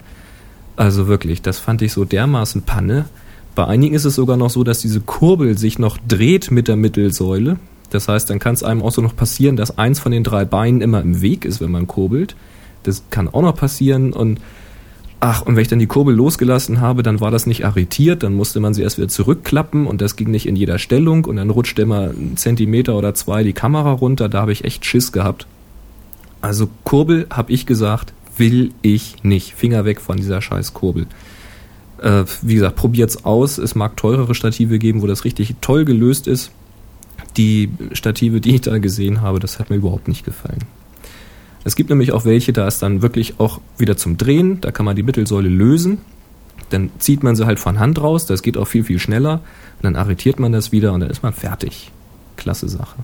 Also wirklich, das fand ich so dermaßen Panne. Bei einigen ist es sogar noch so, dass diese Kurbel sich noch dreht mit der Mittelsäule. Das heißt, dann kann es einem auch so noch passieren, dass eins von den drei Beinen immer im Weg ist, wenn man kurbelt. Das kann auch noch passieren und Ach, und wenn ich dann die Kurbel losgelassen habe, dann war das nicht arretiert, dann musste man sie erst wieder zurückklappen und das ging nicht in jeder Stellung und dann rutscht immer einen Zentimeter oder zwei die Kamera runter, da habe ich echt Schiss gehabt. Also Kurbel, habe ich gesagt, will ich nicht. Finger weg von dieser scheiß Kurbel. Äh, wie gesagt, probiert's aus. Es mag teurere Stative geben, wo das richtig toll gelöst ist. Die Stative, die ich da gesehen habe, das hat mir überhaupt nicht gefallen. Es gibt nämlich auch welche, da ist dann wirklich auch wieder zum Drehen, da kann man die Mittelsäule lösen, dann zieht man sie halt von Hand raus, das geht auch viel, viel schneller, und dann arretiert man das wieder und dann ist man fertig. Klasse Sache.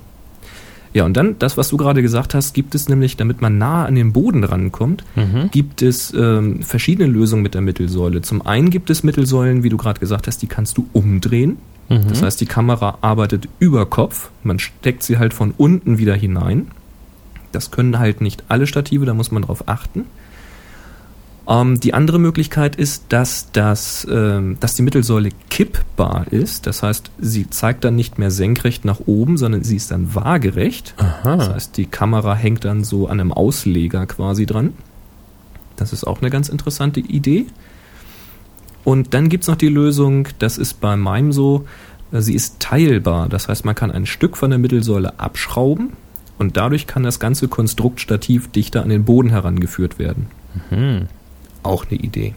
Ja, und dann, das, was du gerade gesagt hast, gibt es nämlich, damit man nah an den Boden rankommt, mhm. gibt es ähm, verschiedene Lösungen mit der Mittelsäule. Zum einen gibt es Mittelsäulen, wie du gerade gesagt hast, die kannst du umdrehen. Mhm. Das heißt, die Kamera arbeitet über Kopf, man steckt sie halt von unten wieder hinein. Das können halt nicht alle Stative, da muss man drauf achten. Ähm, die andere Möglichkeit ist, dass, das, ähm, dass die Mittelsäule kippbar ist. Das heißt, sie zeigt dann nicht mehr senkrecht nach oben, sondern sie ist dann waagerecht. Aha. Das heißt, die Kamera hängt dann so an einem Ausleger quasi dran. Das ist auch eine ganz interessante Idee. Und dann gibt es noch die Lösung, das ist bei meinem so, äh, sie ist teilbar. Das heißt, man kann ein Stück von der Mittelsäule abschrauben und dadurch kann das ganze Konstrukt Stativ dichter an den Boden herangeführt werden. Mhm. Auch eine Idee.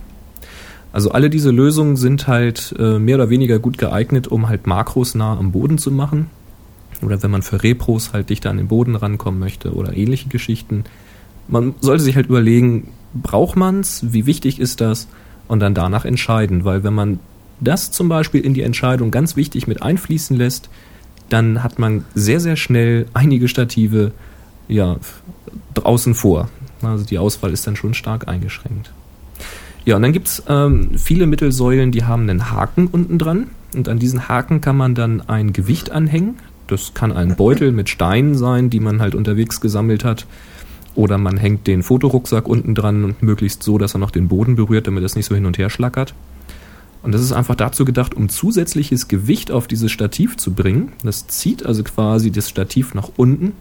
Also alle diese Lösungen sind halt äh, mehr oder weniger gut geeignet, um halt Makros nah am Boden zu machen. Oder wenn man für Repros halt dichter an den Boden rankommen möchte oder ähnliche Geschichten. Man sollte sich halt überlegen, braucht man's? Wie wichtig ist das? Und dann danach entscheiden, weil wenn man das zum Beispiel in die Entscheidung ganz wichtig mit einfließen lässt, dann hat man sehr, sehr schnell einige Stative ja, draußen vor. Also die Auswahl ist dann schon stark eingeschränkt. Ja, und dann gibt's ähm, viele Mittelsäulen, die haben einen Haken unten dran. Und an diesen Haken kann man dann ein Gewicht anhängen. Das kann ein Beutel mit Steinen sein, die man halt unterwegs gesammelt hat. Oder man hängt den Fotorucksack unten dran und möglichst so, dass er noch den Boden berührt, damit es nicht so hin und her schlackert. Und das ist einfach dazu gedacht, um zusätzliches Gewicht auf dieses Stativ zu bringen. Das zieht also quasi das Stativ nach unten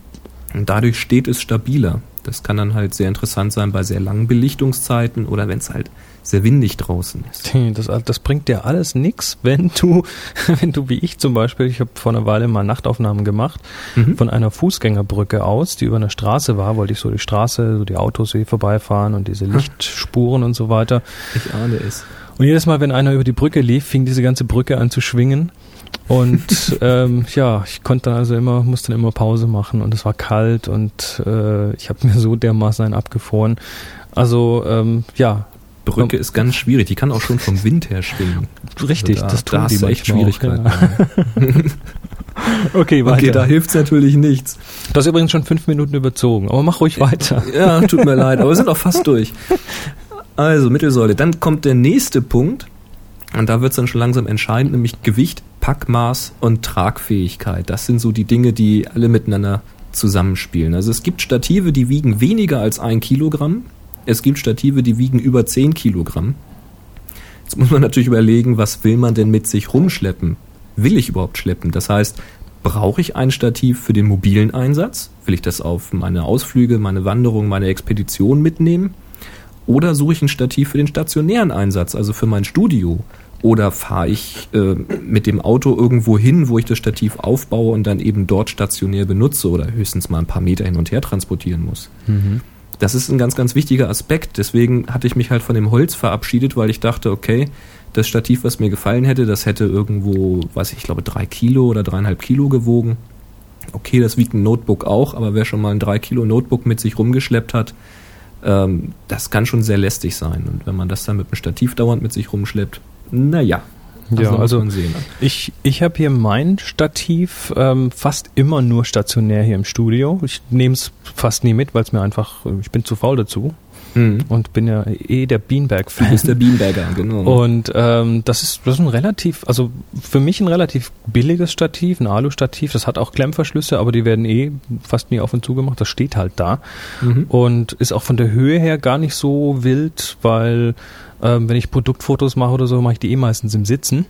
und dadurch steht es stabiler. Das kann dann halt sehr interessant sein bei sehr langen Belichtungszeiten oder wenn es halt sehr windig draußen ist. Das, das bringt dir alles nix, wenn du, wenn du wie ich zum Beispiel, ich habe vor einer Weile mal Nachtaufnahmen gemacht, mhm. von einer Fußgängerbrücke aus, die über eine Straße war, wollte ich so die Straße, so die Autos hier vorbeifahren und diese Lichtspuren und so weiter. Ich ahne es. Und jedes Mal, wenn einer über die Brücke lief, fing diese ganze Brücke an zu schwingen. Und ähm, ja, ich konnte dann also immer, musste dann immer Pause machen und es war kalt und äh, ich habe mir so dermaßen einen abgefroren. Also ähm, ja. Brücke ist ganz schwierig, die kann auch schon vom Wind her schwingen. Richtig, also da, das tun da die echt Schwierigkeiten. Auch, okay, weiter. Okay, da hilft's natürlich nichts. Du hast übrigens schon fünf Minuten überzogen, aber mach ruhig weiter. Ja, tut mir leid, aber wir sind auch fast durch. Also Mittelsäule. Dann kommt der nächste Punkt. Und da wird es dann schon langsam entscheidend, nämlich Gewicht, Packmaß und Tragfähigkeit. Das sind so die Dinge, die alle miteinander zusammenspielen. Also es gibt Stative, die wiegen weniger als ein Kilogramm. Es gibt Stative, die wiegen über zehn Kilogramm. Jetzt muss man natürlich überlegen, was will man denn mit sich rumschleppen? Will ich überhaupt schleppen? Das heißt, brauche ich ein Stativ für den mobilen Einsatz? Will ich das auf meine Ausflüge, meine Wanderung, meine Expedition mitnehmen? Oder suche ich ein Stativ für den stationären Einsatz, also für mein Studio? Oder fahre ich äh, mit dem Auto irgendwo hin, wo ich das Stativ aufbaue und dann eben dort stationär benutze oder höchstens mal ein paar Meter hin und her transportieren muss? Mhm. Das ist ein ganz, ganz wichtiger Aspekt. Deswegen hatte ich mich halt von dem Holz verabschiedet, weil ich dachte, okay, das Stativ, was mir gefallen hätte, das hätte irgendwo, weiß ich, ich glaube drei Kilo oder dreieinhalb Kilo gewogen. Okay, das wiegt ein Notebook auch, aber wer schon mal ein drei Kilo Notebook mit sich rumgeschleppt hat, Ähm, das kann schon sehr lästig sein. Und wenn man das dann mit einem Stativ dauernd mit sich rumschleppt, naja. Ja, also ne? ich, ich habe hier mein Stativ ähm, fast immer nur stationär hier im Studio. Ich nehme es fast nie mit, weil es mir einfach, ich bin zu faul dazu. Mhm. Und bin ja eh der Beanbag-Fan. Du bist der Beanbagger, genau. Und ähm, das, ist, das ist ein relativ, also für mich ein relativ billiges Stativ, ein Alu-Stativ. Das hat auch Klemmverschlüsse, aber die werden eh fast nie auf und zu gemacht. Das steht halt da. Mhm. Und ist auch von der Höhe her gar nicht so wild, weil ähm, wenn ich Produktfotos mache oder so, mache ich die eh meistens im Sitzen.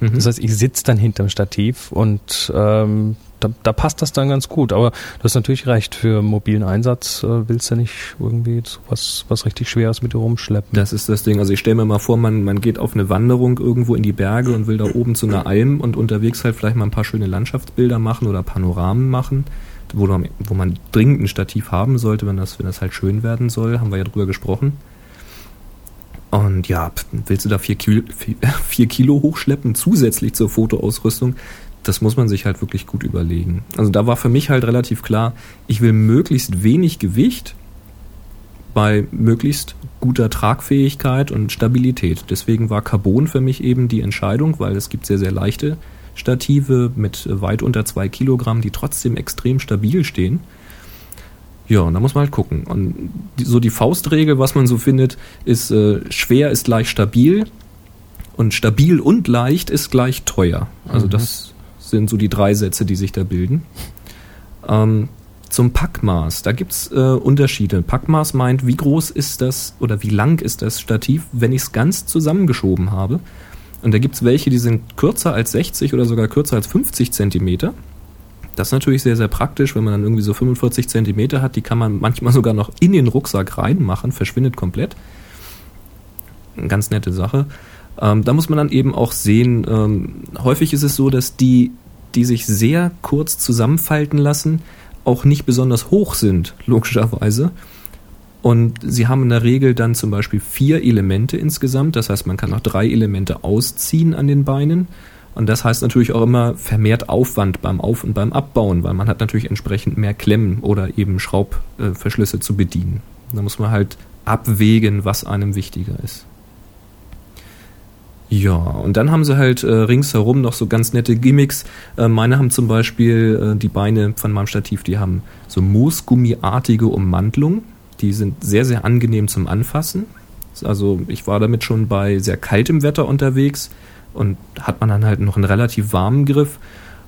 Mhm. Das heißt, ich sitze dann hinterm Stativ und ähm, da, da passt das dann ganz gut. Aber du hast natürlich recht, für mobilen Einsatz äh, willst du nicht irgendwie was, was richtig Schweres mit dir rumschleppen. Das ist das Ding. Also ich stelle mir mal vor, man, man geht auf eine Wanderung irgendwo in die Berge und will da oben zu einer Alm und unterwegs halt vielleicht mal ein paar schöne Landschaftsbilder machen oder Panoramen machen, wo, man, wo man dringend ein Stativ haben sollte, wenn das, wenn das halt schön werden soll. Haben wir ja drüber gesprochen. Und ja, willst du da vier Kilo, vier Kilo hochschleppen zusätzlich zur Fotoausrüstung? das muss man sich halt wirklich gut überlegen. Also da war für mich halt relativ klar, ich will möglichst wenig Gewicht bei möglichst guter Tragfähigkeit und Stabilität. Deswegen war Carbon für mich eben die Entscheidung, weil es gibt sehr, sehr leichte Stative mit weit unter zwei Kilogramm, die trotzdem extrem stabil stehen. Ja, und da muss man halt gucken. Und so die Faustregel, was man so findet, ist äh, schwer ist gleich stabil und stabil und leicht ist gleich teuer. Also mhm. das sind so die drei Sätze, die sich da bilden. Ähm, zum Packmaß, da gibt es äh, Unterschiede. Packmaß meint, wie groß ist das oder wie lang ist das Stativ, wenn ich es ganz zusammengeschoben habe. Und da gibt es welche, die sind kürzer als 60 oder sogar kürzer als 50 Zentimeter. Das ist natürlich sehr, sehr praktisch, wenn man dann irgendwie so 45 Zentimeter hat. Die kann man manchmal sogar noch in den Rucksack reinmachen, verschwindet komplett. Eine ganz nette Sache. Ähm, da muss man dann eben auch sehen, ähm, häufig ist es so, dass die die sich sehr kurz zusammenfalten lassen, auch nicht besonders hoch sind, logischerweise. Und sie haben in der Regel dann zum Beispiel vier Elemente insgesamt. Das heißt, man kann auch drei Elemente ausziehen an den Beinen. Und das heißt natürlich auch immer vermehrt Aufwand beim Auf- und beim Abbauen, weil man hat natürlich entsprechend mehr Klemmen oder eben Schraubverschlüsse zu bedienen. Da muss man halt abwägen, was einem wichtiger ist. Ja, und dann haben sie halt äh, ringsherum noch so ganz nette Gimmicks. Äh, meine haben zum Beispiel äh, die Beine von meinem Stativ, die haben so Moosgummiartige Ummantelung. Die sind sehr, sehr angenehm zum Anfassen. Also ich war damit schon bei sehr kaltem Wetter unterwegs und hat man dann halt noch einen relativ warmen Griff.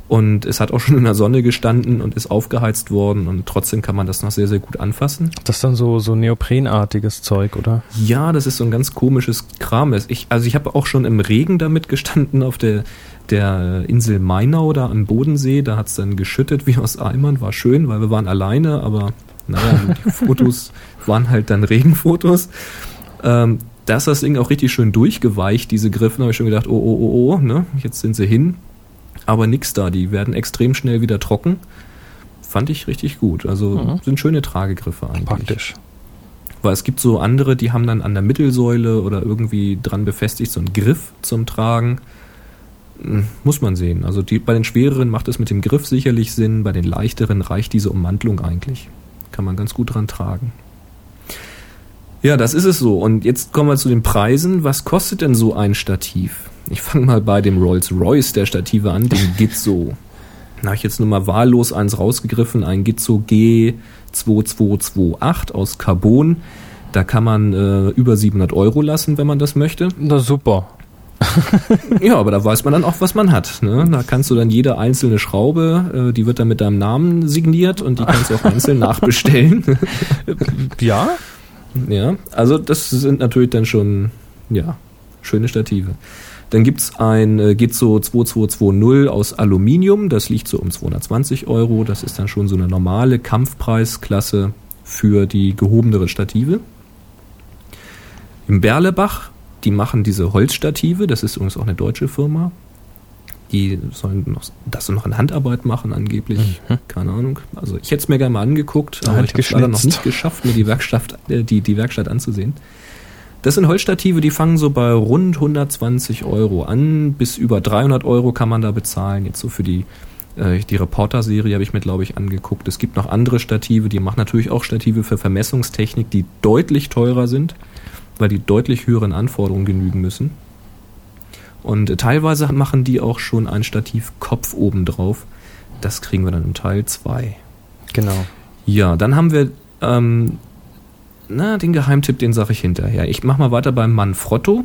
Und es hat auch schon in der Sonne gestanden und ist aufgeheizt worden und trotzdem kann man das noch sehr, sehr gut anfassen. Das ist dann so, so neoprenartiges Zeug, oder? Ja, das ist so ein ganz komisches Kram. Ich, also ich habe auch schon im Regen damit gestanden auf der, der Insel Mainau da am Bodensee. Da hat es dann geschüttet wie aus Eimern. War schön, weil wir waren alleine, aber naja, die Fotos waren halt dann Regenfotos. Ähm, da ist das Ding auch richtig schön durchgeweicht, diese Griffe. Da habe ich schon gedacht, oh, oh, oh, oh, ne? jetzt sind sie hin aber nix da. Die werden extrem schnell wieder trocken. Fand ich richtig gut. Also mhm. sind schöne Tragegriffe eigentlich. Praktisch. Weil es gibt so andere, die haben dann an der Mittelsäule oder irgendwie dran befestigt so einen Griff zum Tragen. Hm, muss man sehen. Also die, bei den schwereren macht es mit dem Griff sicherlich Sinn, bei den leichteren reicht diese Ummantelung eigentlich. Kann man ganz gut dran tragen. Ja, das ist es so. Und jetzt kommen wir zu den Preisen. Was kostet denn so ein Stativ? Ich fange mal bei dem Rolls-Royce der Stative an, den Gizzo. Da habe ich jetzt nur mal wahllos eins rausgegriffen, ein Gizzo G2228 aus Carbon. Da kann man äh, über 700 Euro lassen, wenn man das möchte. Na super. ja, aber da weiß man dann auch, was man hat. Ne? Da kannst du dann jede einzelne Schraube, äh, die wird dann mit deinem Namen signiert und die kannst du auch einzeln nachbestellen. ja? Ja, also das sind natürlich dann schon, ja, schöne Stative. Dann gibt's ein äh, Gizzo 2220 aus Aluminium, das liegt so um 220 Euro. Das ist dann schon so eine normale Kampfpreisklasse für die gehobenere Stative. Im Berlebach, die machen diese Holzstative, das ist übrigens auch eine deutsche Firma. Die sollen noch, das noch in Handarbeit machen, angeblich. Mhm. Keine Ahnung. Also ich hätte es mir gerne mal angeguckt, aber ich habe es leider noch nicht geschafft, mir die Werkstatt, äh, die, die Werkstatt anzusehen. Das sind Holzstative, die fangen so bei rund 120 Euro an. Bis über 300 Euro kann man da bezahlen. Jetzt so für die Äh, die Reporter-Serie habe ich mir, glaube ich, angeguckt. Es gibt noch andere Stative, die machen natürlich auch Stative für Vermessungstechnik, die deutlich teurer sind, weil die deutlich höheren Anforderungen genügen müssen. Und teilweise machen die auch schon ein Stativkopf oben drauf. Das kriegen wir dann im Teil 2. Genau. Ja, dann haben wir ähm, na, den Geheimtipp, den sage ich hinterher. Ich mache mal weiter beim Manfrotto.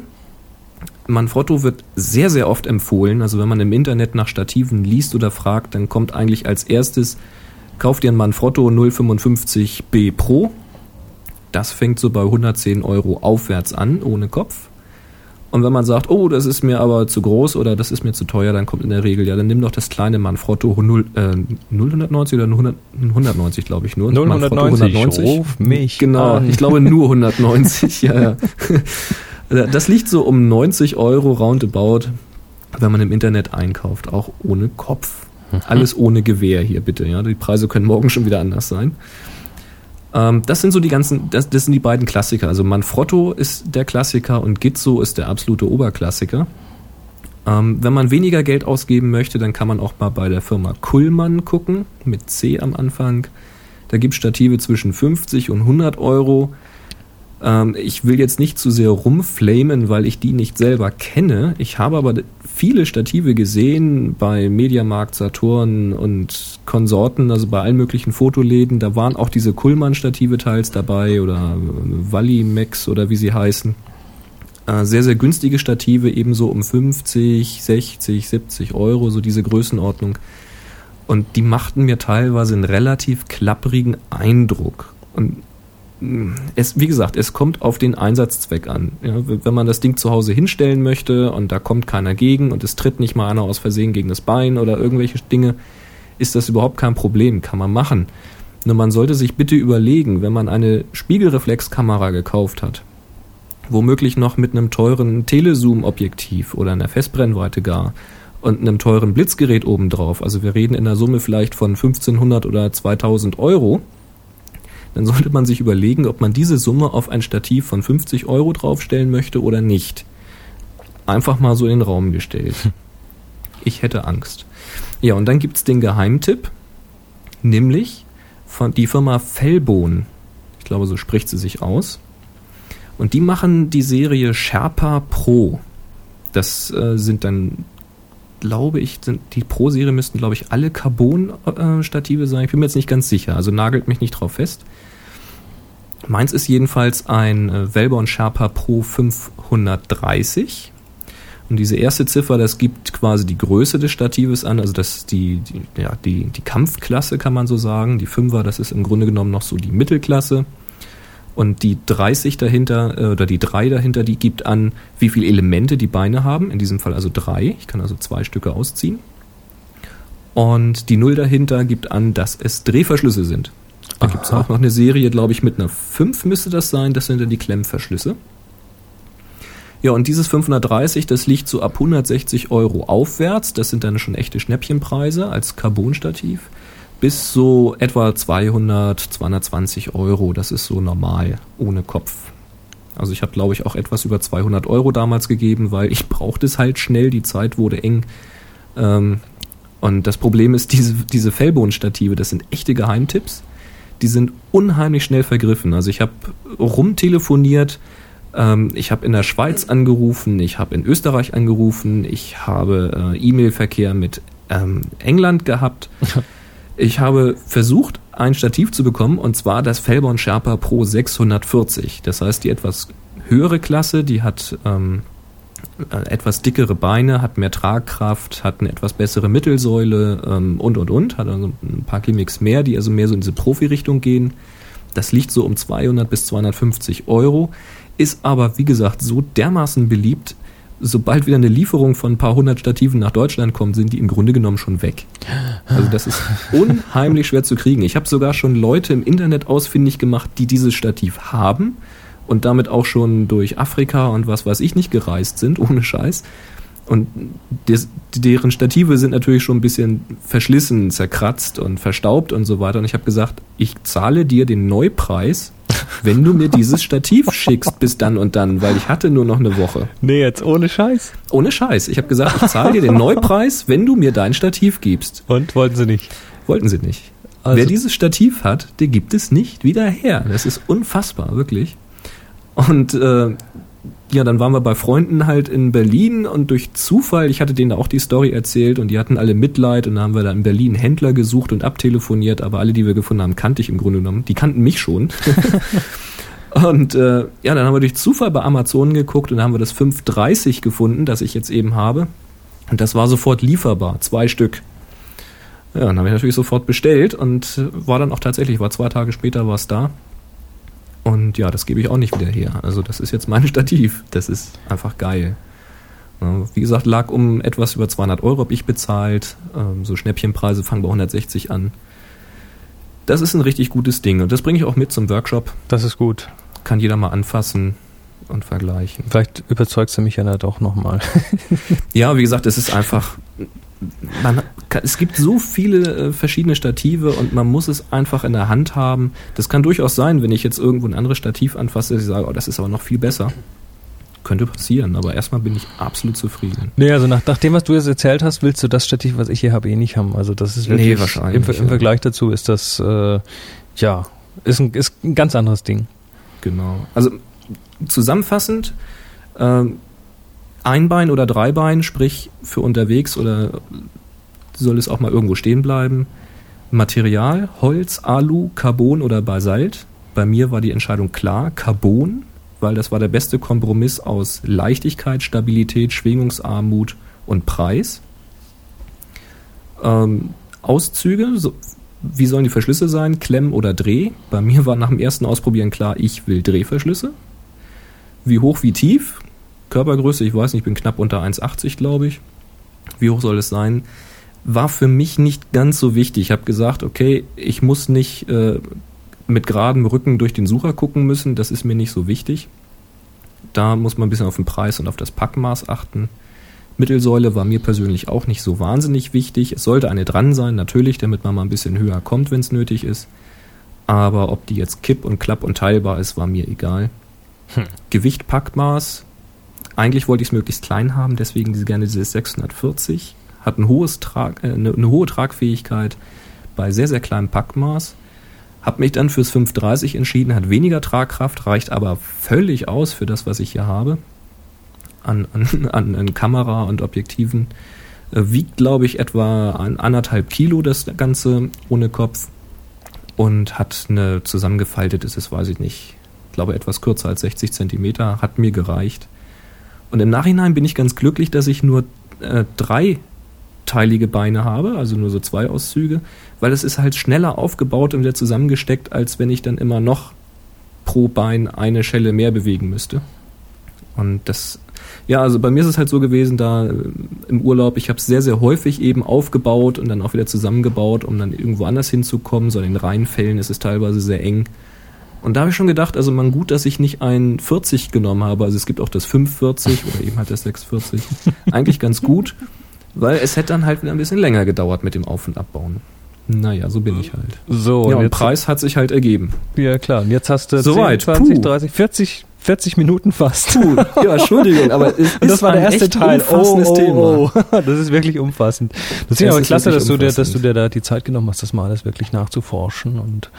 Manfrotto wird sehr, sehr oft empfohlen. Also wenn man im Internet nach Stativen liest oder fragt, dann kommt eigentlich als erstes, kauft ihr ein Manfrotto 055B Pro. Das fängt so bei 110 Euro aufwärts an, ohne Kopf. Und wenn man sagt, oh, das ist mir aber zu groß oder das ist mir zu teuer, dann kommt in der Regel, ja, dann nimm doch das kleine Manfrotto 0, äh, 090 oder 100, 190, glaube ich nur. 090, 190. Ruf mich Genau, an. ich glaube nur 190, ja, ja. Das liegt so um 90 Euro roundabout, wenn man im Internet einkauft, auch ohne Kopf. Alles ohne Gewehr hier bitte, ja. Die Preise können morgen schon wieder anders sein. Ähm, das sind so die ganzen, das, das sind die beiden Klassiker. Also Manfrotto ist der Klassiker und Gizzo ist der absolute Oberklassiker. Ähm, wenn man weniger Geld ausgeben möchte, dann kann man auch mal bei der Firma Kullmann gucken, mit C am Anfang. Da gibt es Stative zwischen 50 und 100 Euro. Ähm, ich will jetzt nicht zu sehr rumflamen, weil ich die nicht selber kenne. Ich habe aber viele Stative gesehen bei Mediamarkt, Saturn und Konsorten, also bei allen möglichen Fotoläden. Da waren auch diese Kullmann-Stative teils dabei oder Valimax oder wie sie heißen. Äh, sehr, sehr günstige Stative, ebenso um 50, 60, 70 Euro, so diese Größenordnung. Und die machten mir teilweise einen relativ klapprigen Eindruck. Und es, wie gesagt, es kommt auf den Einsatzzweck an. Ja, wenn man das Ding zu Hause hinstellen möchte und da kommt keiner gegen und es tritt nicht mal einer aus Versehen gegen das Bein oder irgendwelche Dinge, ist das überhaupt kein Problem, kann man machen. Nur man sollte sich bitte überlegen, wenn man eine Spiegelreflexkamera gekauft hat, womöglich noch mit einem teuren Telezoom-Objektiv oder einer Festbrennweite gar und einem teuren Blitzgerät obendrauf, also wir reden in der Summe vielleicht von 1500 oder 2000 Euro, dann sollte man sich überlegen, ob man diese Summe auf ein Stativ von 50 Euro draufstellen möchte oder nicht. Einfach mal so in den Raum gestellt. Ich hätte Angst. Ja, und dann gibt's den Geheimtipp, nämlich von die Firma Fellbohn. Ich glaube, so spricht sie sich aus. Und die machen die Serie Sherpa Pro. Das äh, sind dann, glaube ich, sind, die Pro-Serie müssten, glaube ich, alle Carbon-Stative sein. Ich bin mir jetzt nicht ganz sicher, also nagelt mich nicht drauf fest. Meins ist jedenfalls ein äh, Wellborn Sherpa Pro 530. Und diese erste Ziffer, das gibt quasi die Größe des Statives an, also das die, die, ja, die, die Kampfklasse, kann man so sagen. Die Fünfer, das ist im Grunde genommen noch so die Mittelklasse. Und die 30 dahinter, äh, oder die 3 dahinter, die gibt an, wie viele Elemente die Beine haben. In diesem Fall also drei. Ich kann also zwei Stücke ausziehen. Und die 0 dahinter gibt an, dass es Drehverschlüsse sind. Da gibt es auch noch eine Serie, glaube ich, mit einer 5 müsste das sein. Das sind dann die Klemmverschlüsse. Ja, und dieses 530, das liegt so ab 160 Euro aufwärts. Das sind dann schon echte Schnäppchenpreise als Carbonstativ. Bis so etwa 200, 220 Euro. Das ist so normal, ohne Kopf. Also ich habe, glaube ich, auch etwas über 200 Euro damals gegeben, weil ich brauchte es halt schnell. Die Zeit wurde eng. Ähm, und das Problem ist, diese, diese Fellbohnenstative, das sind echte Geheimtipps. Die sind unheimlich schnell vergriffen. Also ich habe rumtelefoniert, ähm, ich habe in der Schweiz angerufen, ich habe in Österreich angerufen, ich habe äh, E-Mail-Verkehr mit ähm, England gehabt. Ich habe versucht, ein Stativ zu bekommen, und zwar das Felborn Sherpa Pro 640. Das heißt, die etwas höhere Klasse, die hat ähm, äh, etwas dickere Beine, hat mehr Tragkraft, hat eine etwas bessere Mittelsäule ähm, und und und, hat also ein paar Gimmicks mehr, die also mehr so in diese Profi-Richtung gehen. Das liegt so um 200 bis 250 Euro, ist aber wie gesagt so dermaßen beliebt, sobald wieder eine Lieferung von ein paar hundert Stativen nach Deutschland kommt, sind die im Grunde genommen schon weg. Also das ist unheimlich schwer zu kriegen. Ich habe sogar schon Leute im Internet ausfindig gemacht, die dieses Stativ haben und damit auch schon durch Afrika und was weiß ich nicht gereist sind, ohne Scheiß. Und des, deren Stative sind natürlich schon ein bisschen verschlissen, zerkratzt und verstaubt und so weiter. Und ich habe gesagt, ich zahle dir den Neupreis wenn du mir dieses Stativ schickst bis dann und dann, weil ich hatte nur noch eine Woche. Nee, jetzt ohne Scheiß. Ohne Scheiß. Ich habe gesagt, ich zahle dir den Neupreis, wenn du mir dein Stativ gibst. Und wollten sie nicht? Wollten sie nicht. Also- Wer dieses Stativ hat, der gibt es nicht wieder her. Das ist unfassbar, wirklich. Und äh, ja, dann waren wir bei Freunden halt in Berlin und durch Zufall, ich hatte denen auch die Story erzählt und die hatten alle Mitleid und dann haben wir da in Berlin Händler gesucht und abtelefoniert, aber alle, die wir gefunden haben, kannte ich im Grunde genommen. Die kannten mich schon. und äh, ja, dann haben wir durch Zufall bei Amazon geguckt und dann haben wir das 530 gefunden, das ich jetzt eben habe. Und das war sofort lieferbar, zwei Stück. Ja, dann habe ich natürlich sofort bestellt und war dann auch tatsächlich, war zwei Tage später war es da. Und ja, das gebe ich auch nicht wieder her. Also das ist jetzt mein Stativ. Das ist einfach geil. Wie gesagt, lag um etwas über 200 Euro, habe ich bezahlt. Ähm, So Schnäppchenpreise fangen bei 160 an. Das ist ein richtig gutes Ding und das bringe ich auch mit zum Workshop. Das ist gut. Kann jeder mal anfassen und vergleichen. Vielleicht überzeugst du mich ja da doch nochmal. Ja, wie gesagt, es ist einfach. Man, es gibt so viele äh, verschiedene Stative und man muss es einfach in der Hand haben. Das kann durchaus sein, wenn ich jetzt irgendwo ein anderes Stativ anfasse, dass ich sage, oh, das ist aber noch viel besser. Könnte passieren, aber erstmal bin ich absolut zufrieden. Nee, also nach, nach dem, was du jetzt erzählt hast, willst du das Stativ, was ich hier habe, eh nicht haben. Also das ist Nee, wirklich, wahrscheinlich, im, im ja. Vergleich dazu ist das, äh, ja, ist ein, ist ein ganz anderes Ding. Genau. Also zusammenfassend, ähm, Einbein oder Dreibein, sprich für unterwegs oder soll es auch mal irgendwo stehen bleiben. Material, Holz, Alu, Carbon oder Basalt. Bei mir war die Entscheidung klar, Carbon, weil das war der beste Kompromiss aus Leichtigkeit, Stabilität, Schwingungsarmut und Preis. Ähm, Auszüge, so, wie sollen die Verschlüsse sein? Klemm oder Dreh? Bei mir war nach dem ersten Ausprobieren klar, ich will Drehverschlüsse. Wie hoch, wie tief? Körpergröße, ich weiß nicht, ich bin knapp unter 1,80 glaube ich. Wie hoch soll es sein? War für mich nicht ganz so wichtig. Ich habe gesagt, okay, ich muss nicht äh, mit geradem Rücken durch den Sucher gucken müssen, das ist mir nicht so wichtig. Da muss man ein bisschen auf den Preis und auf das Packmaß achten. Mittelsäule war mir persönlich auch nicht so wahnsinnig wichtig. Es sollte eine dran sein, natürlich, damit man mal ein bisschen höher kommt, wenn es nötig ist. Aber ob die jetzt kipp und klapp und teilbar ist, war mir egal. Gewicht, Packmaß. Eigentlich wollte ich es möglichst klein haben, deswegen diese, gerne dieses 640. Hat ein hohes Trag, äh, eine, eine hohe Tragfähigkeit bei sehr, sehr kleinem Packmaß. Hab mich dann fürs 530 entschieden, hat weniger Tragkraft, reicht aber völlig aus für das, was ich hier habe. An, an, an, an Kamera und Objektiven. Äh, wiegt, glaube ich, etwa ein, anderthalb Kilo das Ganze ohne Kopf. Und hat eine zusammengefaltet, ist es, weiß ich nicht, ich glaube etwas kürzer als 60 Zentimeter, hat mir gereicht. Und im Nachhinein bin ich ganz glücklich, dass ich nur äh, dreiteilige Beine habe, also nur so zwei Auszüge, weil es ist halt schneller aufgebaut und wieder zusammengesteckt, als wenn ich dann immer noch pro Bein eine Schelle mehr bewegen müsste. Und das, ja, also bei mir ist es halt so gewesen, da äh, im Urlaub, ich habe es sehr, sehr häufig eben aufgebaut und dann auch wieder zusammengebaut, um dann irgendwo anders hinzukommen. So in den Rheinfällen ist es teilweise sehr eng. Und da habe ich schon gedacht, also man gut, dass ich nicht ein 40 genommen habe. Also es gibt auch das 540 oder eben halt das 640. Eigentlich ganz gut, weil es hätte dann halt wieder ein bisschen länger gedauert mit dem Auf- und Abbauen. Naja, so bin ich halt. So, ja, und Preis hat sich halt ergeben. ja klar, und jetzt hast du Soweit, 10, 20, puh. 30, 40, 40 Minuten fast. Puh, ja, Entschuldigung, aber das war der erste Teil. Oh, umfassendes oh, Thema. oh. Das ist wirklich umfassend. Das ist Es aber ist klasse, dass du, dir, dass du dir da die Zeit genommen hast, das mal alles wirklich nachzuforschen und das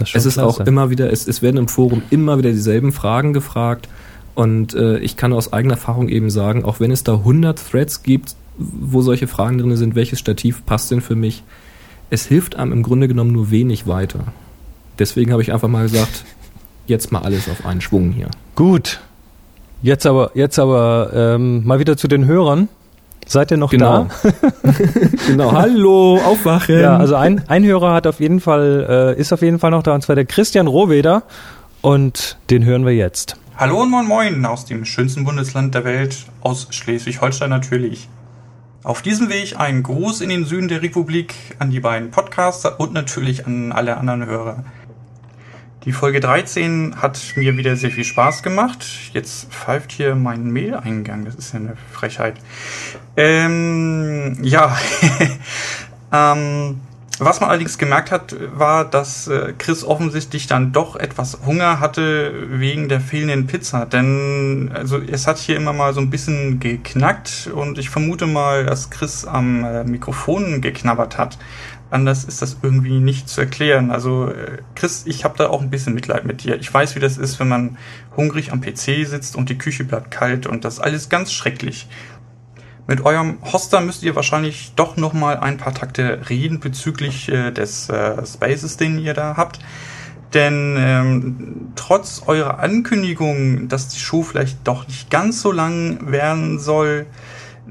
Es ist klasse. auch immer wieder, es, es werden im Forum immer wieder dieselben Fragen gefragt. Und äh, ich kann aus eigener Erfahrung eben sagen, auch wenn es da 100 Threads gibt, wo solche Fragen drin sind, welches Stativ passt denn für mich, es hilft einem im Grunde genommen nur wenig weiter. Deswegen habe ich einfach mal gesagt, jetzt mal alles auf einen Schwung hier. Gut. Jetzt aber, jetzt aber ähm, mal wieder zu den Hörern. Seid ihr noch Genau. da? genau, hallo, aufwachen. Ja, also ein, ein Hörer hat auf jeden Fall, äh, ist auf jeden Fall noch da, und zwar der Christian Rohweder. Und den hören wir jetzt. Hallo und moin moin aus dem schönsten Bundesland der Welt, aus Schleswig-Holstein natürlich. Auf diesem Weg ein Gruß in den Süden der Republik an die beiden Podcaster und natürlich an alle anderen Hörer. Die Folge 13 hat mir wieder sehr viel Spaß gemacht. Jetzt pfeift hier mein Mail-Eingang, das ist ja eine Frechheit. Ähm, ja, ähm, Was man allerdings gemerkt hat, war, dass äh, Chris offensichtlich dann doch etwas Hunger hatte wegen der fehlenden Pizza. Denn also es hat hier immer mal so ein bisschen geknackt und ich vermute mal, dass Chris am äh, Mikrofon geknabbert hat. Anders ist das irgendwie nicht zu erklären. Also äh, Chris, ich habe da auch ein bisschen Mitleid mit dir. Ich weiß, wie das ist, wenn man hungrig am PC sitzt und die Küche bleibt kalt und das alles ganz schrecklich. Mit eurem Hoster müsst ihr wahrscheinlich doch noch mal ein paar Takte reden bezüglich äh, des äh, Spaces, den ihr da habt. Denn ähm, trotz eurer Ankündigung, dass die Show vielleicht doch nicht ganz so lang werden soll,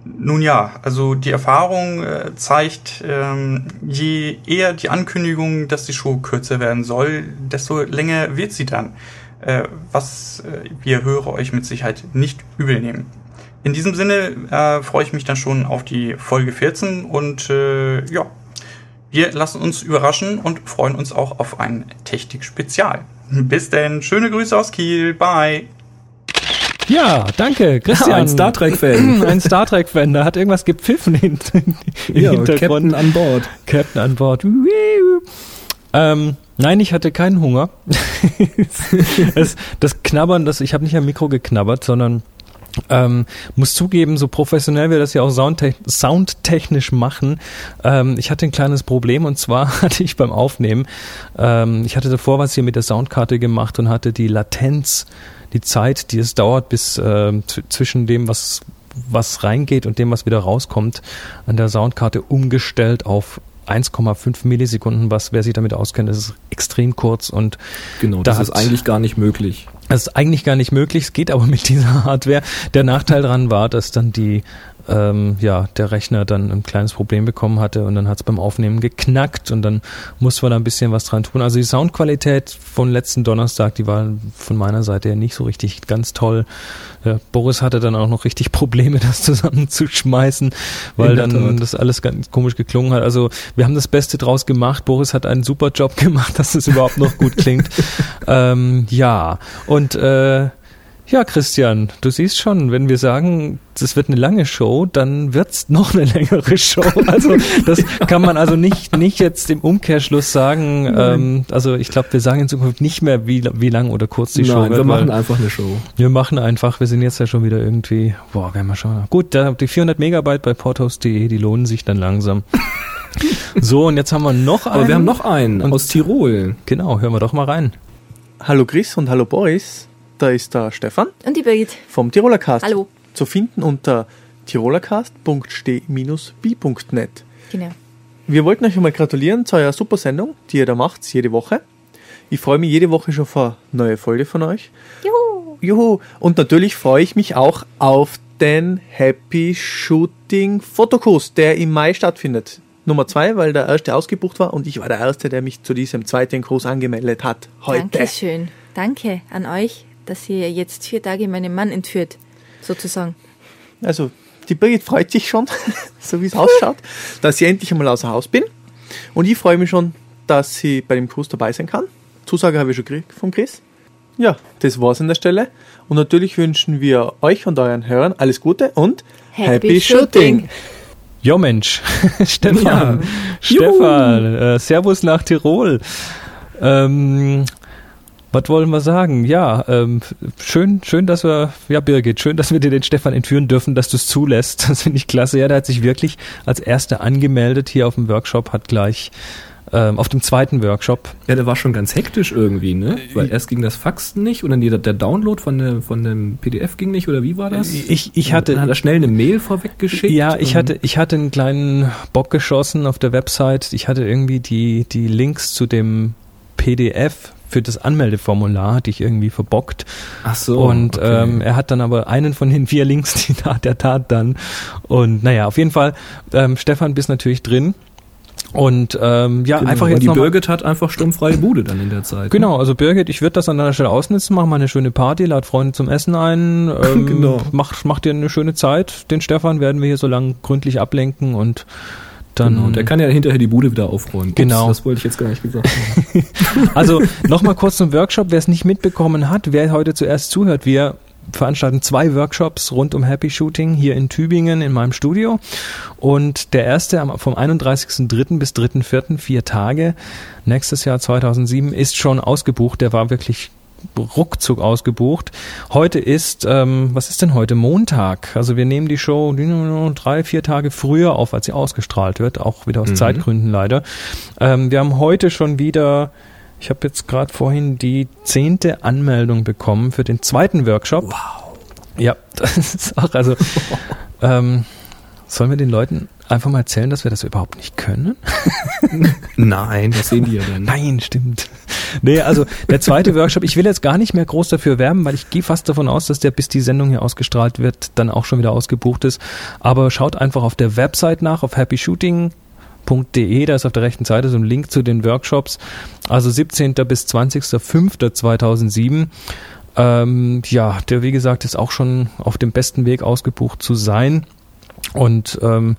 nun ja, also die Erfahrung äh, zeigt, ähm, je eher die Ankündigung, dass die Show kürzer werden soll, desto länger wird sie dann. Äh, was äh, wir höre euch mit Sicherheit nicht übel nehmen. In diesem Sinne äh, freue ich mich dann schon auf die Folge 14 und äh, ja, wir lassen uns überraschen und freuen uns auch auf ein Technik-Spezial. Bis denn, schöne Grüße aus Kiel, bye! Ja, danke, Christian. ein Star Trek-Fan. Ein Star Trek-Fan, da hat irgendwas gepfiffen im ja, Hintergrund. Captain an Bord. Captain an Bord. Ähm, nein, ich hatte keinen Hunger. das, das Knabbern, das, ich habe nicht am Mikro geknabbert, sondern ähm, muss zugeben, so professionell wir das ja auch soundtech soundtechnisch machen, ähm, ich hatte ein kleines Problem und zwar hatte ich beim Aufnehmen, ähm, ich hatte davor was hier mit der Soundkarte gemacht und hatte die Latenz, die Zeit, die es dauert, bis äh, zwischen dem, was was reingeht und dem, was wieder rauskommt, an der Soundkarte umgestellt auf 1,5 Millisekunden, was wer sich damit auskennt, ist extrem kurz und genau, das da ist eigentlich gar nicht möglich. Das ist eigentlich gar nicht möglich, es geht aber mit dieser Hardware. Der Nachteil daran war, dass dann die ähm, ja, der Rechner dann ein kleines Problem bekommen hatte und dann hat es beim Aufnehmen geknackt und dann muss man da ein bisschen was dran tun. Also die Soundqualität von letzten Donnerstag, die war von meiner Seite her nicht so richtig ganz toll. Ja, Boris hatte dann auch noch richtig Probleme, das zusammenzuschmeißen, weil dann Tat. das alles ganz komisch geklungen hat. Also wir haben das Beste draus gemacht. Boris hat einen super Job gemacht, dass es überhaupt noch gut klingt. ähm, ja, und äh, ja, Christian, du siehst schon, wenn wir sagen, das wird eine lange Show, dann wird's noch eine längere Show. Also das kann man also nicht, nicht jetzt im Umkehrschluss sagen. Ähm, also ich glaube, wir sagen in Zukunft nicht mehr, wie, wie lang oder kurz die Nein, Show wird. wir machen einfach eine Show. Wir machen einfach, wir sind jetzt ja schon wieder irgendwie, boah, werden wir schon. Gut, da, die 400 Megabyte bei porthouse.de, die lohnen sich dann langsam. So, und jetzt haben wir noch einen. Aber wir haben noch einen aus Tirol. Genau, hören wir doch mal rein. Hallo Chris und hallo Boris. Da ist der Stefan. Und die Birgit. Vom Tirolercast. Hallo. Zu finden unter tirolercast.ste-b.net. Genau. Wir wollten euch einmal gratulieren zu eurer super Sendung, die ihr da macht, jede Woche. Ich freue mich jede Woche schon auf eine neue Folge von euch. Juhu. Juhu. Und natürlich freue ich mich auch auf den Happy Shooting Fotokurs, der im Mai stattfindet. Nummer zwei, weil der erste ausgebucht war und ich war der Erste, der mich zu diesem zweiten Kurs angemeldet hat. Heute. Dankeschön. Danke an euch dass ihr jetzt vier Tage meinen Mann entführt, sozusagen. Also, die Birgit freut sich schon, so wie es ausschaut, dass ich endlich einmal außer Haus bin. Und ich freue mich schon, dass sie bei dem Kurs dabei sein kann. Zusage habe ich schon gekriegt vom Chris. Ja, das war's an der Stelle. Und natürlich wünschen wir euch und euren Hörern alles Gute und Happy, Happy Shooting. Shooting. Jo Mensch, Stefan, ja. Stefan, äh, Servus nach Tirol. Ähm, was wollen wir sagen? Ja, ähm, schön, schön, dass wir, ja Birgit, schön, dass wir dir den Stefan entführen dürfen, dass du es zulässt. Das finde ich klasse. Ja, der hat sich wirklich als Erster angemeldet hier auf dem Workshop, hat gleich ähm, auf dem zweiten Workshop. Ja, der war schon ganz hektisch irgendwie, ne? Weil erst ging das Faxen nicht und dann der, der Download von, der, von dem PDF ging nicht oder wie war das? Ich, ich hatte. Dann hat er schnell eine Mail vorweggeschickt. Ja, ich hatte, ich hatte einen kleinen Bock geschossen auf der Website. Ich hatte irgendwie die, die Links zu dem PDF für das Anmeldeformular hatte ich irgendwie verbockt. Ach so. Und okay. ähm, er hat dann aber einen von den vier Links, die tat, der tat dann. Und naja, auf jeden Fall, ähm, Stefan bist natürlich drin. Und ähm, ja, genau. einfach jetzt. Und die Birgit hat einfach sturmfreie Bude dann in der Zeit. Ne? Genau, also Birgit, ich würde das an deiner Stelle ausnutzen, mach mal eine schöne Party, lad Freunde zum Essen ein, ähm, genau. mach, mach dir eine schöne Zeit. Den Stefan werden wir hier so lang gründlich ablenken und dann genau, der kann ja hinterher die Bude wieder aufräumen. Genau. Ups, das wollte ich jetzt gar nicht gesagt haben. also nochmal kurz zum Workshop, wer es nicht mitbekommen hat, wer heute zuerst zuhört, wir veranstalten zwei Workshops rund um Happy Shooting hier in Tübingen in meinem Studio. Und der erste vom 31.03. bis 3.04. vier Tage nächstes Jahr 2007 ist schon ausgebucht. Der war wirklich ruckzuck ausgebucht. Heute ist, ähm, was ist denn heute? Montag. Also wir nehmen die Show drei, vier Tage früher auf, als sie ausgestrahlt wird, auch wieder aus Mhm. Zeitgründen leider. Ähm, wir haben heute schon wieder, ich habe jetzt gerade vorhin die zehnte Anmeldung bekommen für den zweiten Workshop. Wow. Ja, das ist auch, also ähm, sollen wir den Leuten einfach mal erzählen, dass wir das überhaupt nicht können? Nein, das sehen die ja dann. Nein, stimmt. Nee, also der zweite Workshop, ich will jetzt gar nicht mehr groß dafür werben, weil ich gehe fast davon aus, dass der, bis die Sendung hier ausgestrahlt wird, dann auch schon wieder ausgebucht ist. Aber schaut einfach auf der Website nach, auf happyshooting.de, da ist auf der rechten Seite so ein Link zu den Workshops. Also 17. bis 20.05.2007. Ähm, ja, der wie gesagt ist auch schon auf dem besten Weg ausgebucht zu sein. Und ähm,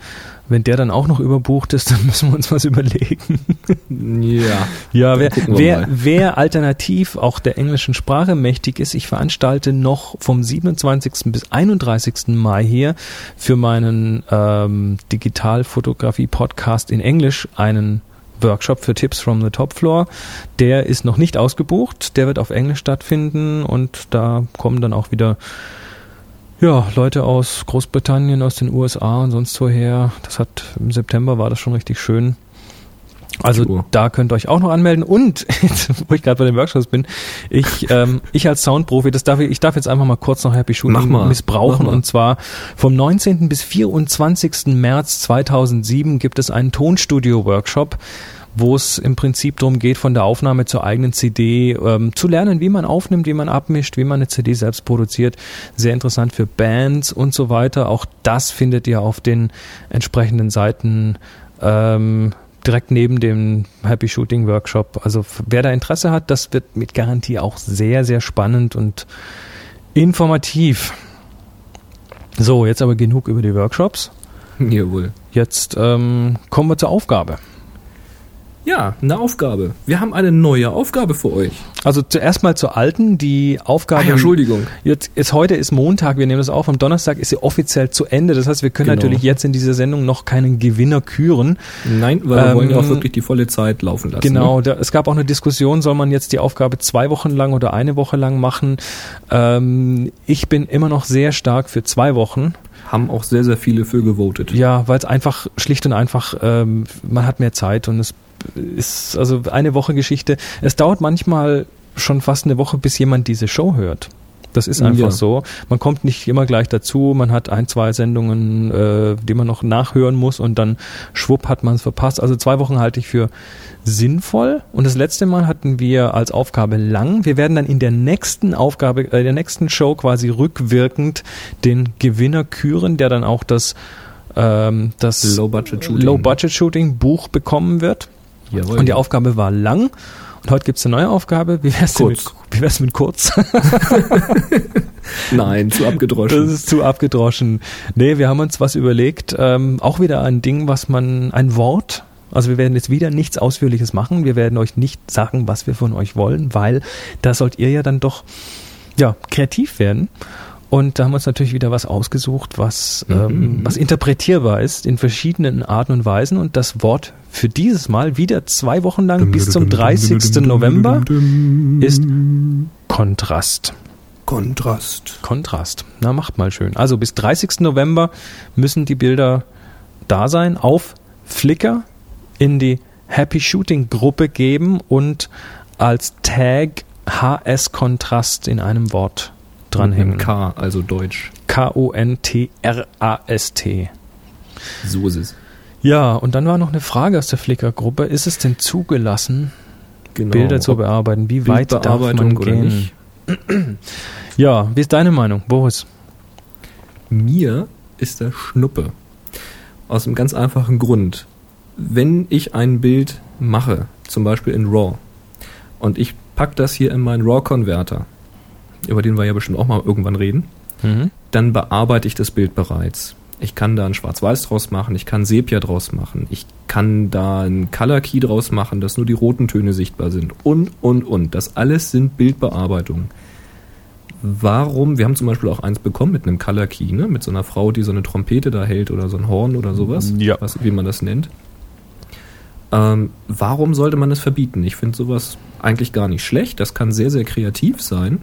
wenn der dann auch noch überbucht ist, dann müssen wir uns was überlegen. Ja. Ja, wer, wer, wer alternativ auch der englischen Sprache mächtig ist, ich veranstalte noch vom 27. bis 31. Mai hier für meinen ähm, Digitalfotografie-Podcast in Englisch einen Workshop für Tipps from the Top Floor. Der ist noch nicht ausgebucht, der wird auf Englisch stattfinden und da kommen dann auch wieder ja, Leute aus Großbritannien, aus den USA und sonst woher. Das hat im September war das schon richtig schön. Also da könnt ihr euch auch noch anmelden. Und wo ich gerade bei den Workshops bin, ich, ähm, ich als Soundprofi, das darf ich, ich darf jetzt einfach mal kurz noch Happy Mach Shooting mal. missbrauchen. Und zwar vom 19. bis 24. März 2007 gibt es einen Tonstudio-Workshop wo es im Prinzip darum geht, von der Aufnahme zur eigenen CD ähm, zu lernen, wie man aufnimmt, wie man abmischt, wie man eine CD selbst produziert. Sehr interessant für Bands und so weiter. Auch das findet ihr auf den entsprechenden Seiten ähm, direkt neben dem Happy Shooting Workshop. Also wer da Interesse hat, das wird mit Garantie auch sehr, sehr spannend und informativ. So, jetzt aber genug über die Workshops. Jawohl. Jetzt ähm, kommen wir zur Aufgabe. Ja, eine Aufgabe. Wir haben eine neue Aufgabe für euch. Also zuerst mal zur alten, die Aufgabe. Ja, Entschuldigung. Jetzt ist heute ist Montag, wir nehmen das auf. Am Donnerstag ist sie offiziell zu Ende. Das heißt, wir können Genau. natürlich jetzt in dieser Sendung noch keinen Gewinner küren. Nein, weil wir Ähm, wollen ja auch wirklich die volle Zeit laufen lassen. Genau, Ne? da, es gab auch eine Diskussion, soll man jetzt die Aufgabe zwei Wochen lang oder eine Woche lang machen? Ähm, ich bin immer noch sehr stark für zwei Wochen. Haben auch sehr, sehr viele für gewotet. Ja, weil es einfach schlicht und einfach, ähm, man hat mehr Zeit und es ist also eine Woche Geschichte. Es dauert manchmal schon fast eine Woche, bis jemand diese Show hört. Das ist einfach Ja. so. Man kommt nicht immer gleich dazu. Man hat ein, zwei Sendungen, äh, die man noch nachhören muss und dann schwupp hat man es verpasst. Also zwei Wochen halte ich für sinnvoll. Und das letzte Mal hatten wir als Aufgabe lang. Wir werden dann in der nächsten Aufgabe, äh, der nächsten Show quasi rückwirkend den Gewinner küren, der dann auch das ähm, das Low-Budget-Shooting. Low-Budget-Shooting Buch bekommen wird. Jawohl. Und die Aufgabe war lang. Und heute gibt's eine neue Aufgabe. Wie wär's, denn mit, Kurz. wie wär's mit kurz? Nein, zu Das abgedroschen. ist zu abgedroschen. Nee, wir haben uns was überlegt. Ähm, auch wieder ein Ding, was man, ein Wort. Also wir werden jetzt wieder nichts Ausführliches machen. Wir werden euch nicht sagen, was wir von euch wollen, weil da sollt ihr ja dann doch ja, kreativ werden. Und da haben wir uns natürlich wieder was ausgesucht, was, ähm, was interpretierbar ist in verschiedenen Arten und Weisen. Und das Wort für dieses Mal wieder zwei Wochen lang bis zum 30. November ist Kontrast. Kontrast. Kontrast. Na, macht mal schön. Also bis 30. November müssen die Bilder da sein, auf Flickr in die Happy Shooting Gruppe geben und als Tag HS Kontrast in einem Wort dranhängen. Mit K, also Deutsch. K-O-N-T-R-A-S-T. So ist es. Ja, und dann war noch eine Frage aus der Flickr Gruppe. Ist es denn zugelassen, Genau. Bilder zu bearbeiten? Wie weit darf man gehen? Ja, wie ist deine Meinung, Boris? Mir ist der Schnuppe. Aus einem ganz einfachen Grund. Wenn ich ein Bild mache, zum Beispiel in RAW, und ich pack das hier in meinen RAW-Konverter, über den wir ja bestimmt auch mal irgendwann reden, Mhm. dann bearbeite ich das Bild bereits. Ich kann da ein Schwarz-Weiß draus machen, ich kann Sepia draus machen, ich kann da ein Color Key draus machen, dass nur die roten Töne sichtbar sind und, und, und. Das alles sind Bildbearbeitungen. warum, wir haben zum Beispiel auch eins bekommen mit einem Color Key, ne? mit so einer Frau, die so eine Trompete da hält oder so ein Horn oder sowas, Ja. was, wie man das nennt. Ähm, warum sollte man es verbieten? Ich finde sowas eigentlich gar nicht schlecht. Das kann sehr, sehr kreativ sein.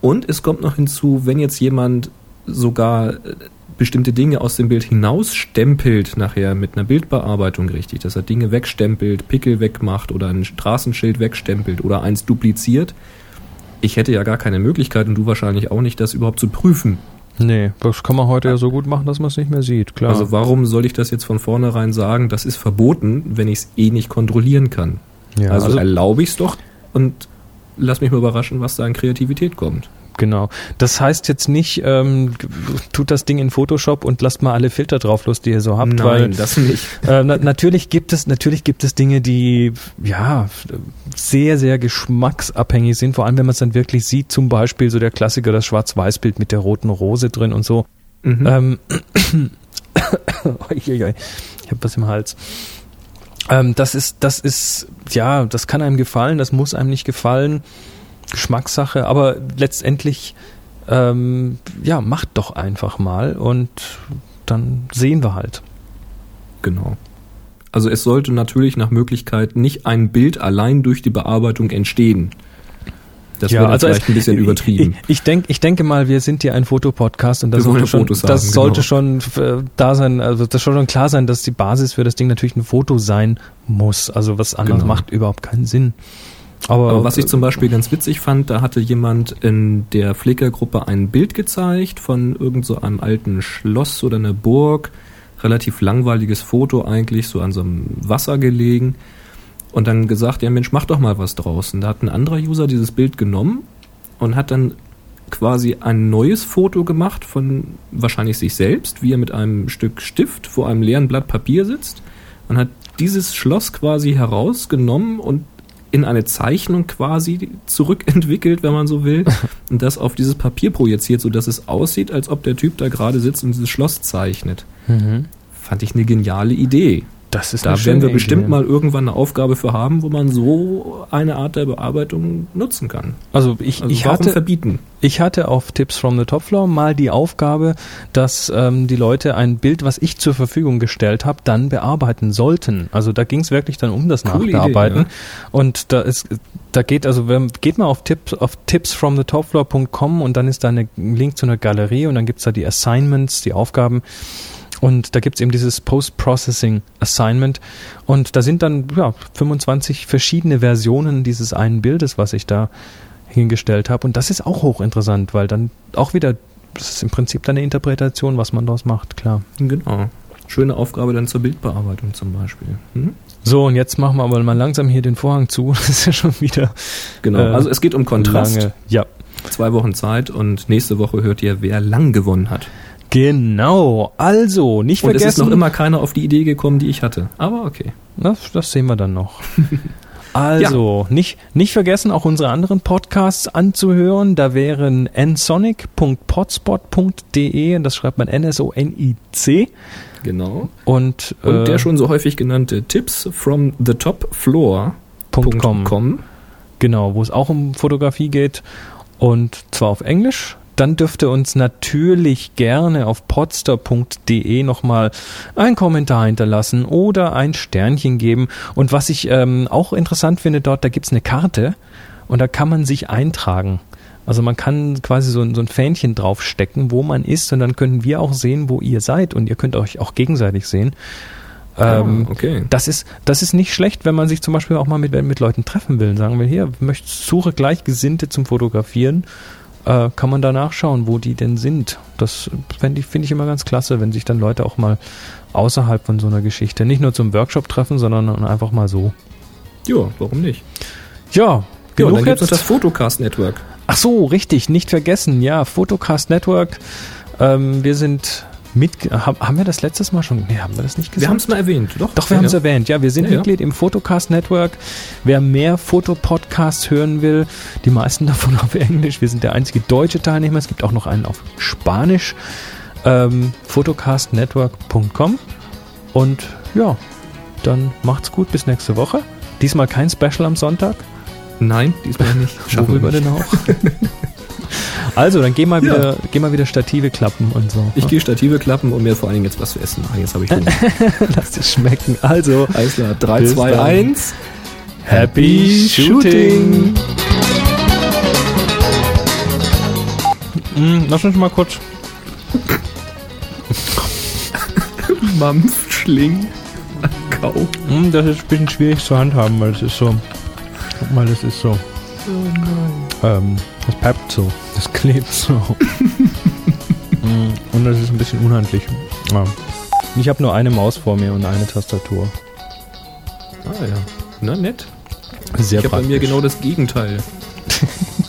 Und es kommt noch hinzu, wenn jetzt jemand sogar äh, bestimmte Dinge aus dem Bild hinausstempelt nachher mit einer Bildbearbeitung richtig, dass er Dinge wegstempelt, Pickel wegmacht oder ein Straßenschild wegstempelt oder eins dupliziert. Ich hätte ja gar keine Möglichkeit und du wahrscheinlich auch nicht, das überhaupt zu prüfen. Nee, das kann man heute ja so gut machen, dass man es nicht mehr sieht, klar. Also warum soll ich das jetzt von vornherein sagen, das ist verboten, wenn ich es eh nicht kontrollieren kann? ja, also, erlaube ich es doch und lass mich mal überraschen, was da an Kreativität kommt. Genau. Das heißt jetzt nicht, ähm, tut das Ding in Photoshop und lasst mal alle Filter drauf los, die ihr so habt, weil das nicht. äh, na, natürlich gibt es natürlich gibt es Dinge, die ja sehr sehr geschmacksabhängig sind. Vor allem wenn man es dann wirklich sieht, zum Beispiel so der Klassiker das Schwarz-Weiß-Bild mit der roten Rose drin und so. Mhm. Ähm, ich habe was im Hals. Ähm, das ist, das ist, ja, das kann einem gefallen, das muss einem nicht gefallen. Geschmackssache, aber letztendlich, ähm, ja, macht doch einfach mal und dann sehen wir halt. Genau. Also es sollte natürlich nach Möglichkeit nicht ein Bild allein durch die Bearbeitung entstehen. Das wäre also vielleicht ein bisschen übertrieben. Ich, ich, denk, ich denke mal, wir sind hier ein Fotopodcast und das Wir sollte, schon, Fotos das haben, sollte genau. schon äh, da sein, also das soll schon klar sein, dass die Basis für das Ding natürlich ein Foto sein muss. Also was anderes Genau. macht überhaupt keinen Sinn. Aber, Aber was ich zum Beispiel ganz witzig fand, da hatte jemand in der Flickr-Gruppe ein Bild gezeigt von irgend so einem alten Schloss oder einer Burg. Relativ langweiliges Foto eigentlich, so an so einem Wasser gelegen. Und dann gesagt, ja Mensch, mach doch mal was draus. Und da hat ein anderer User dieses Bild genommen und hat dann quasi ein neues Foto gemacht von wahrscheinlich sich selbst, wie er mit einem Stück Stift vor einem leeren Blatt Papier sitzt und hat dieses Schloss quasi herausgenommen und in eine Zeichnung quasi zurückentwickelt, wenn man so will, und das auf dieses Papier projiziert, sodass es aussieht, als ob der Typ da gerade sitzt und dieses Schloss zeichnet. Mhm. Fand ich eine geniale Idee. Das ist Da werden wir bestimmt Idee. mal irgendwann eine Aufgabe für haben, wo man so eine Art der Bearbeitung nutzen kann. Also ich, Also ich warum hatte verbieten? ich hatte auf Tips from the Top Floor mal die Aufgabe, dass ähm, die Leute ein Bild, was ich zur Verfügung gestellt habe, dann bearbeiten sollten. Also da ging es wirklich dann um das Coole Idee, Nachbearbeiten. ja. Und da ist, da geht also, wenn, geht mal auf Tipps auf tipsfromthetopfloor.com und dann ist da ein Link zu einer Galerie und dann gibt's da die Assignments, die Aufgaben. Und da gibt's eben dieses Post-Processing Assignment. Und da sind dann ja, 25 verschiedene Versionen dieses einen Bildes, was ich da hingestellt habe. Und das ist auch hochinteressant, weil dann auch wieder, das ist im Prinzip dann eine Interpretation, was man daraus macht, klar. Genau. Schöne Aufgabe dann zur Bildbearbeitung zum Beispiel. Hm? So, und jetzt machen wir aber mal langsam hier den Vorhang zu. Das ist ja schon wieder Genau. Äh, also es geht um Kontrast. lange. Ja, Zwei Wochen Zeit und nächste Woche hört ihr, wer lang gewonnen hat. Genau. Also, nicht Und es vergessen. ist noch immer keiner auf die Idee gekommen, die ich hatte. Aber okay. Das, das sehen wir dann noch. Also, nicht, nicht vergessen, auch unsere anderen Podcasts anzuhören. Da wären nsonic.potspot.de und das schreibt man N-S-O-N-I-C. Genau. Und, Und äh, der schon so häufig genannte Tipps from the top floor. Punkt com. com. Genau, wo es auch um Fotografie geht und zwar auf Englisch. Dann dürft ihr uns natürlich gerne auf podster.de nochmal einen Kommentar hinterlassen oder ein Sternchen geben. Und was ich ähm, auch interessant finde dort, da gibt's eine Karte und da kann man sich eintragen. Also man kann quasi so, ein- so ein Fähnchen draufstecken, wo man ist und dann können wir auch sehen, wo ihr seid und ihr könnt euch auch gegenseitig sehen. Ähm, Ah, okay. das ist, das ist nicht schlecht, wenn man sich zum Beispiel auch mal mit, mit Leuten treffen will. Sagen wir hier, möchte, suche Gleichgesinnte zum Fotografieren, äh, kann man da nachschauen, wo die denn sind. Das finde ich, finde ich immer ganz klasse, wenn sich dann Leute auch mal außerhalb von so einer Geschichte nicht nur zum Workshop treffen, sondern einfach mal so. Ja, warum nicht? Ja, Ja, genug dann gibt's noch jetzt. das Photocast Network. Ach so, richtig, nicht vergessen. Ja, Photocast Network. Ähm, wir sind mit, haben, wir das letztes Mal schon? Nee, haben wir das nicht gesagt? Wir haben es mal erwähnt, doch? Doch, wir ja, haben es ja. erwähnt. Ja, wir sind Ja, ja. Mitglied im Photocast Network. Wer mehr Fotopodcasts hören will, die meisten davon auf Englisch. Wir sind der einzige deutsche Teilnehmer. Es gibt auch noch einen auf Spanisch. Ähm, photocastnetwork.com. Und ja, dann macht's gut. Bis nächste Woche. Diesmal kein Special am Sonntag. Nein, diesmal nicht. Schaffen wir nicht. denn auch? Also, dann geh mal Ja. wieder, geh mal wieder Stative klappen und so. Ich gehe Stative klappen und mir vor allen Dingen jetzt was zu essen machen. Jetzt habe ich Hunger. Lass es schmecken. Also, Alles klar, 3, Bis 2, dann. 1. Happy Shooting! Mm, lass uns mal kurz. Mampfschling. Kau. Mm, das ist ein bisschen schwierig zu handhaben, weil es ist so. Guck mal, das ist so. Ähm, das peppt so. Das klebt so. Und das ist ein bisschen unhandlich. Ja. Ich habe nur eine Maus vor mir und eine Tastatur. Ah ja. Na nett. Sehr Ich habe bei mir genau das Gegenteil.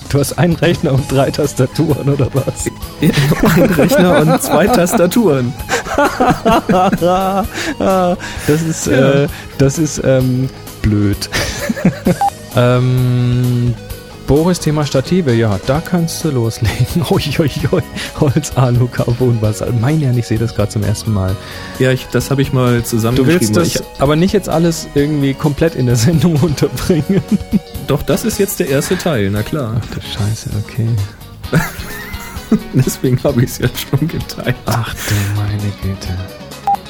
Du hast einen Rechner und drei Tastaturen oder was? Ein Rechner und zwei Tastaturen. das ist, äh, das ist ähm, blöd. ähm, Boris, Thema Stative, ja, da kannst du loslegen. Uiuiui, Holz, Alu, Carbon, was. Mein Herrn, ich sehe das gerade zum ersten Mal. Ja, ich, das habe ich mal Du zusammengeschrieben. willst das aber nicht jetzt alles irgendwie komplett in der Sendung unterbringen. doch, das ist jetzt der erste Teil, na klar. Ach du Scheiße, okay. Deswegen habe ich es jetzt schon geteilt. Ach du meine Güte.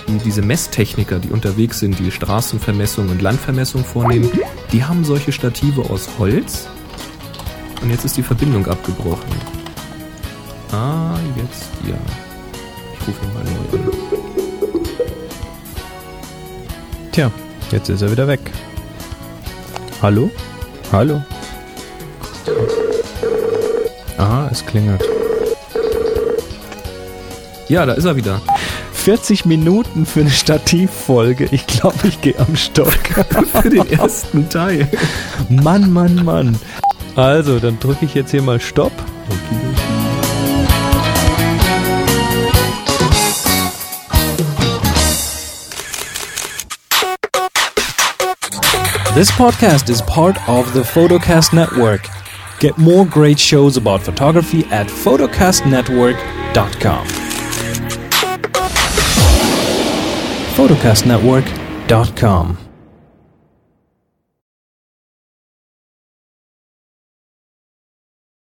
Die- Diese Messtechniker, die unterwegs sind, die Straßenvermessung und Landvermessung vornehmen, die haben solche Stative aus Holz. Und jetzt ist die Verbindung abgebrochen. Ah, jetzt ja. Ich rufe ihn mal neu an. Tja, jetzt ist er wieder weg. Hallo? Hallo? Ah, es klingelt. Ja, da ist er wieder. 40 Minuten für eine Stativfolge. Ich glaube, ich gehe am Stock. Für den ersten Teil. Mann, Mann, Mann. Also, dann drücke ich jetzt hier mal Stopp. This podcast is part of the Photocast Network. Get more great shows about photography at photocastnetwork.com. photocastnetwork.com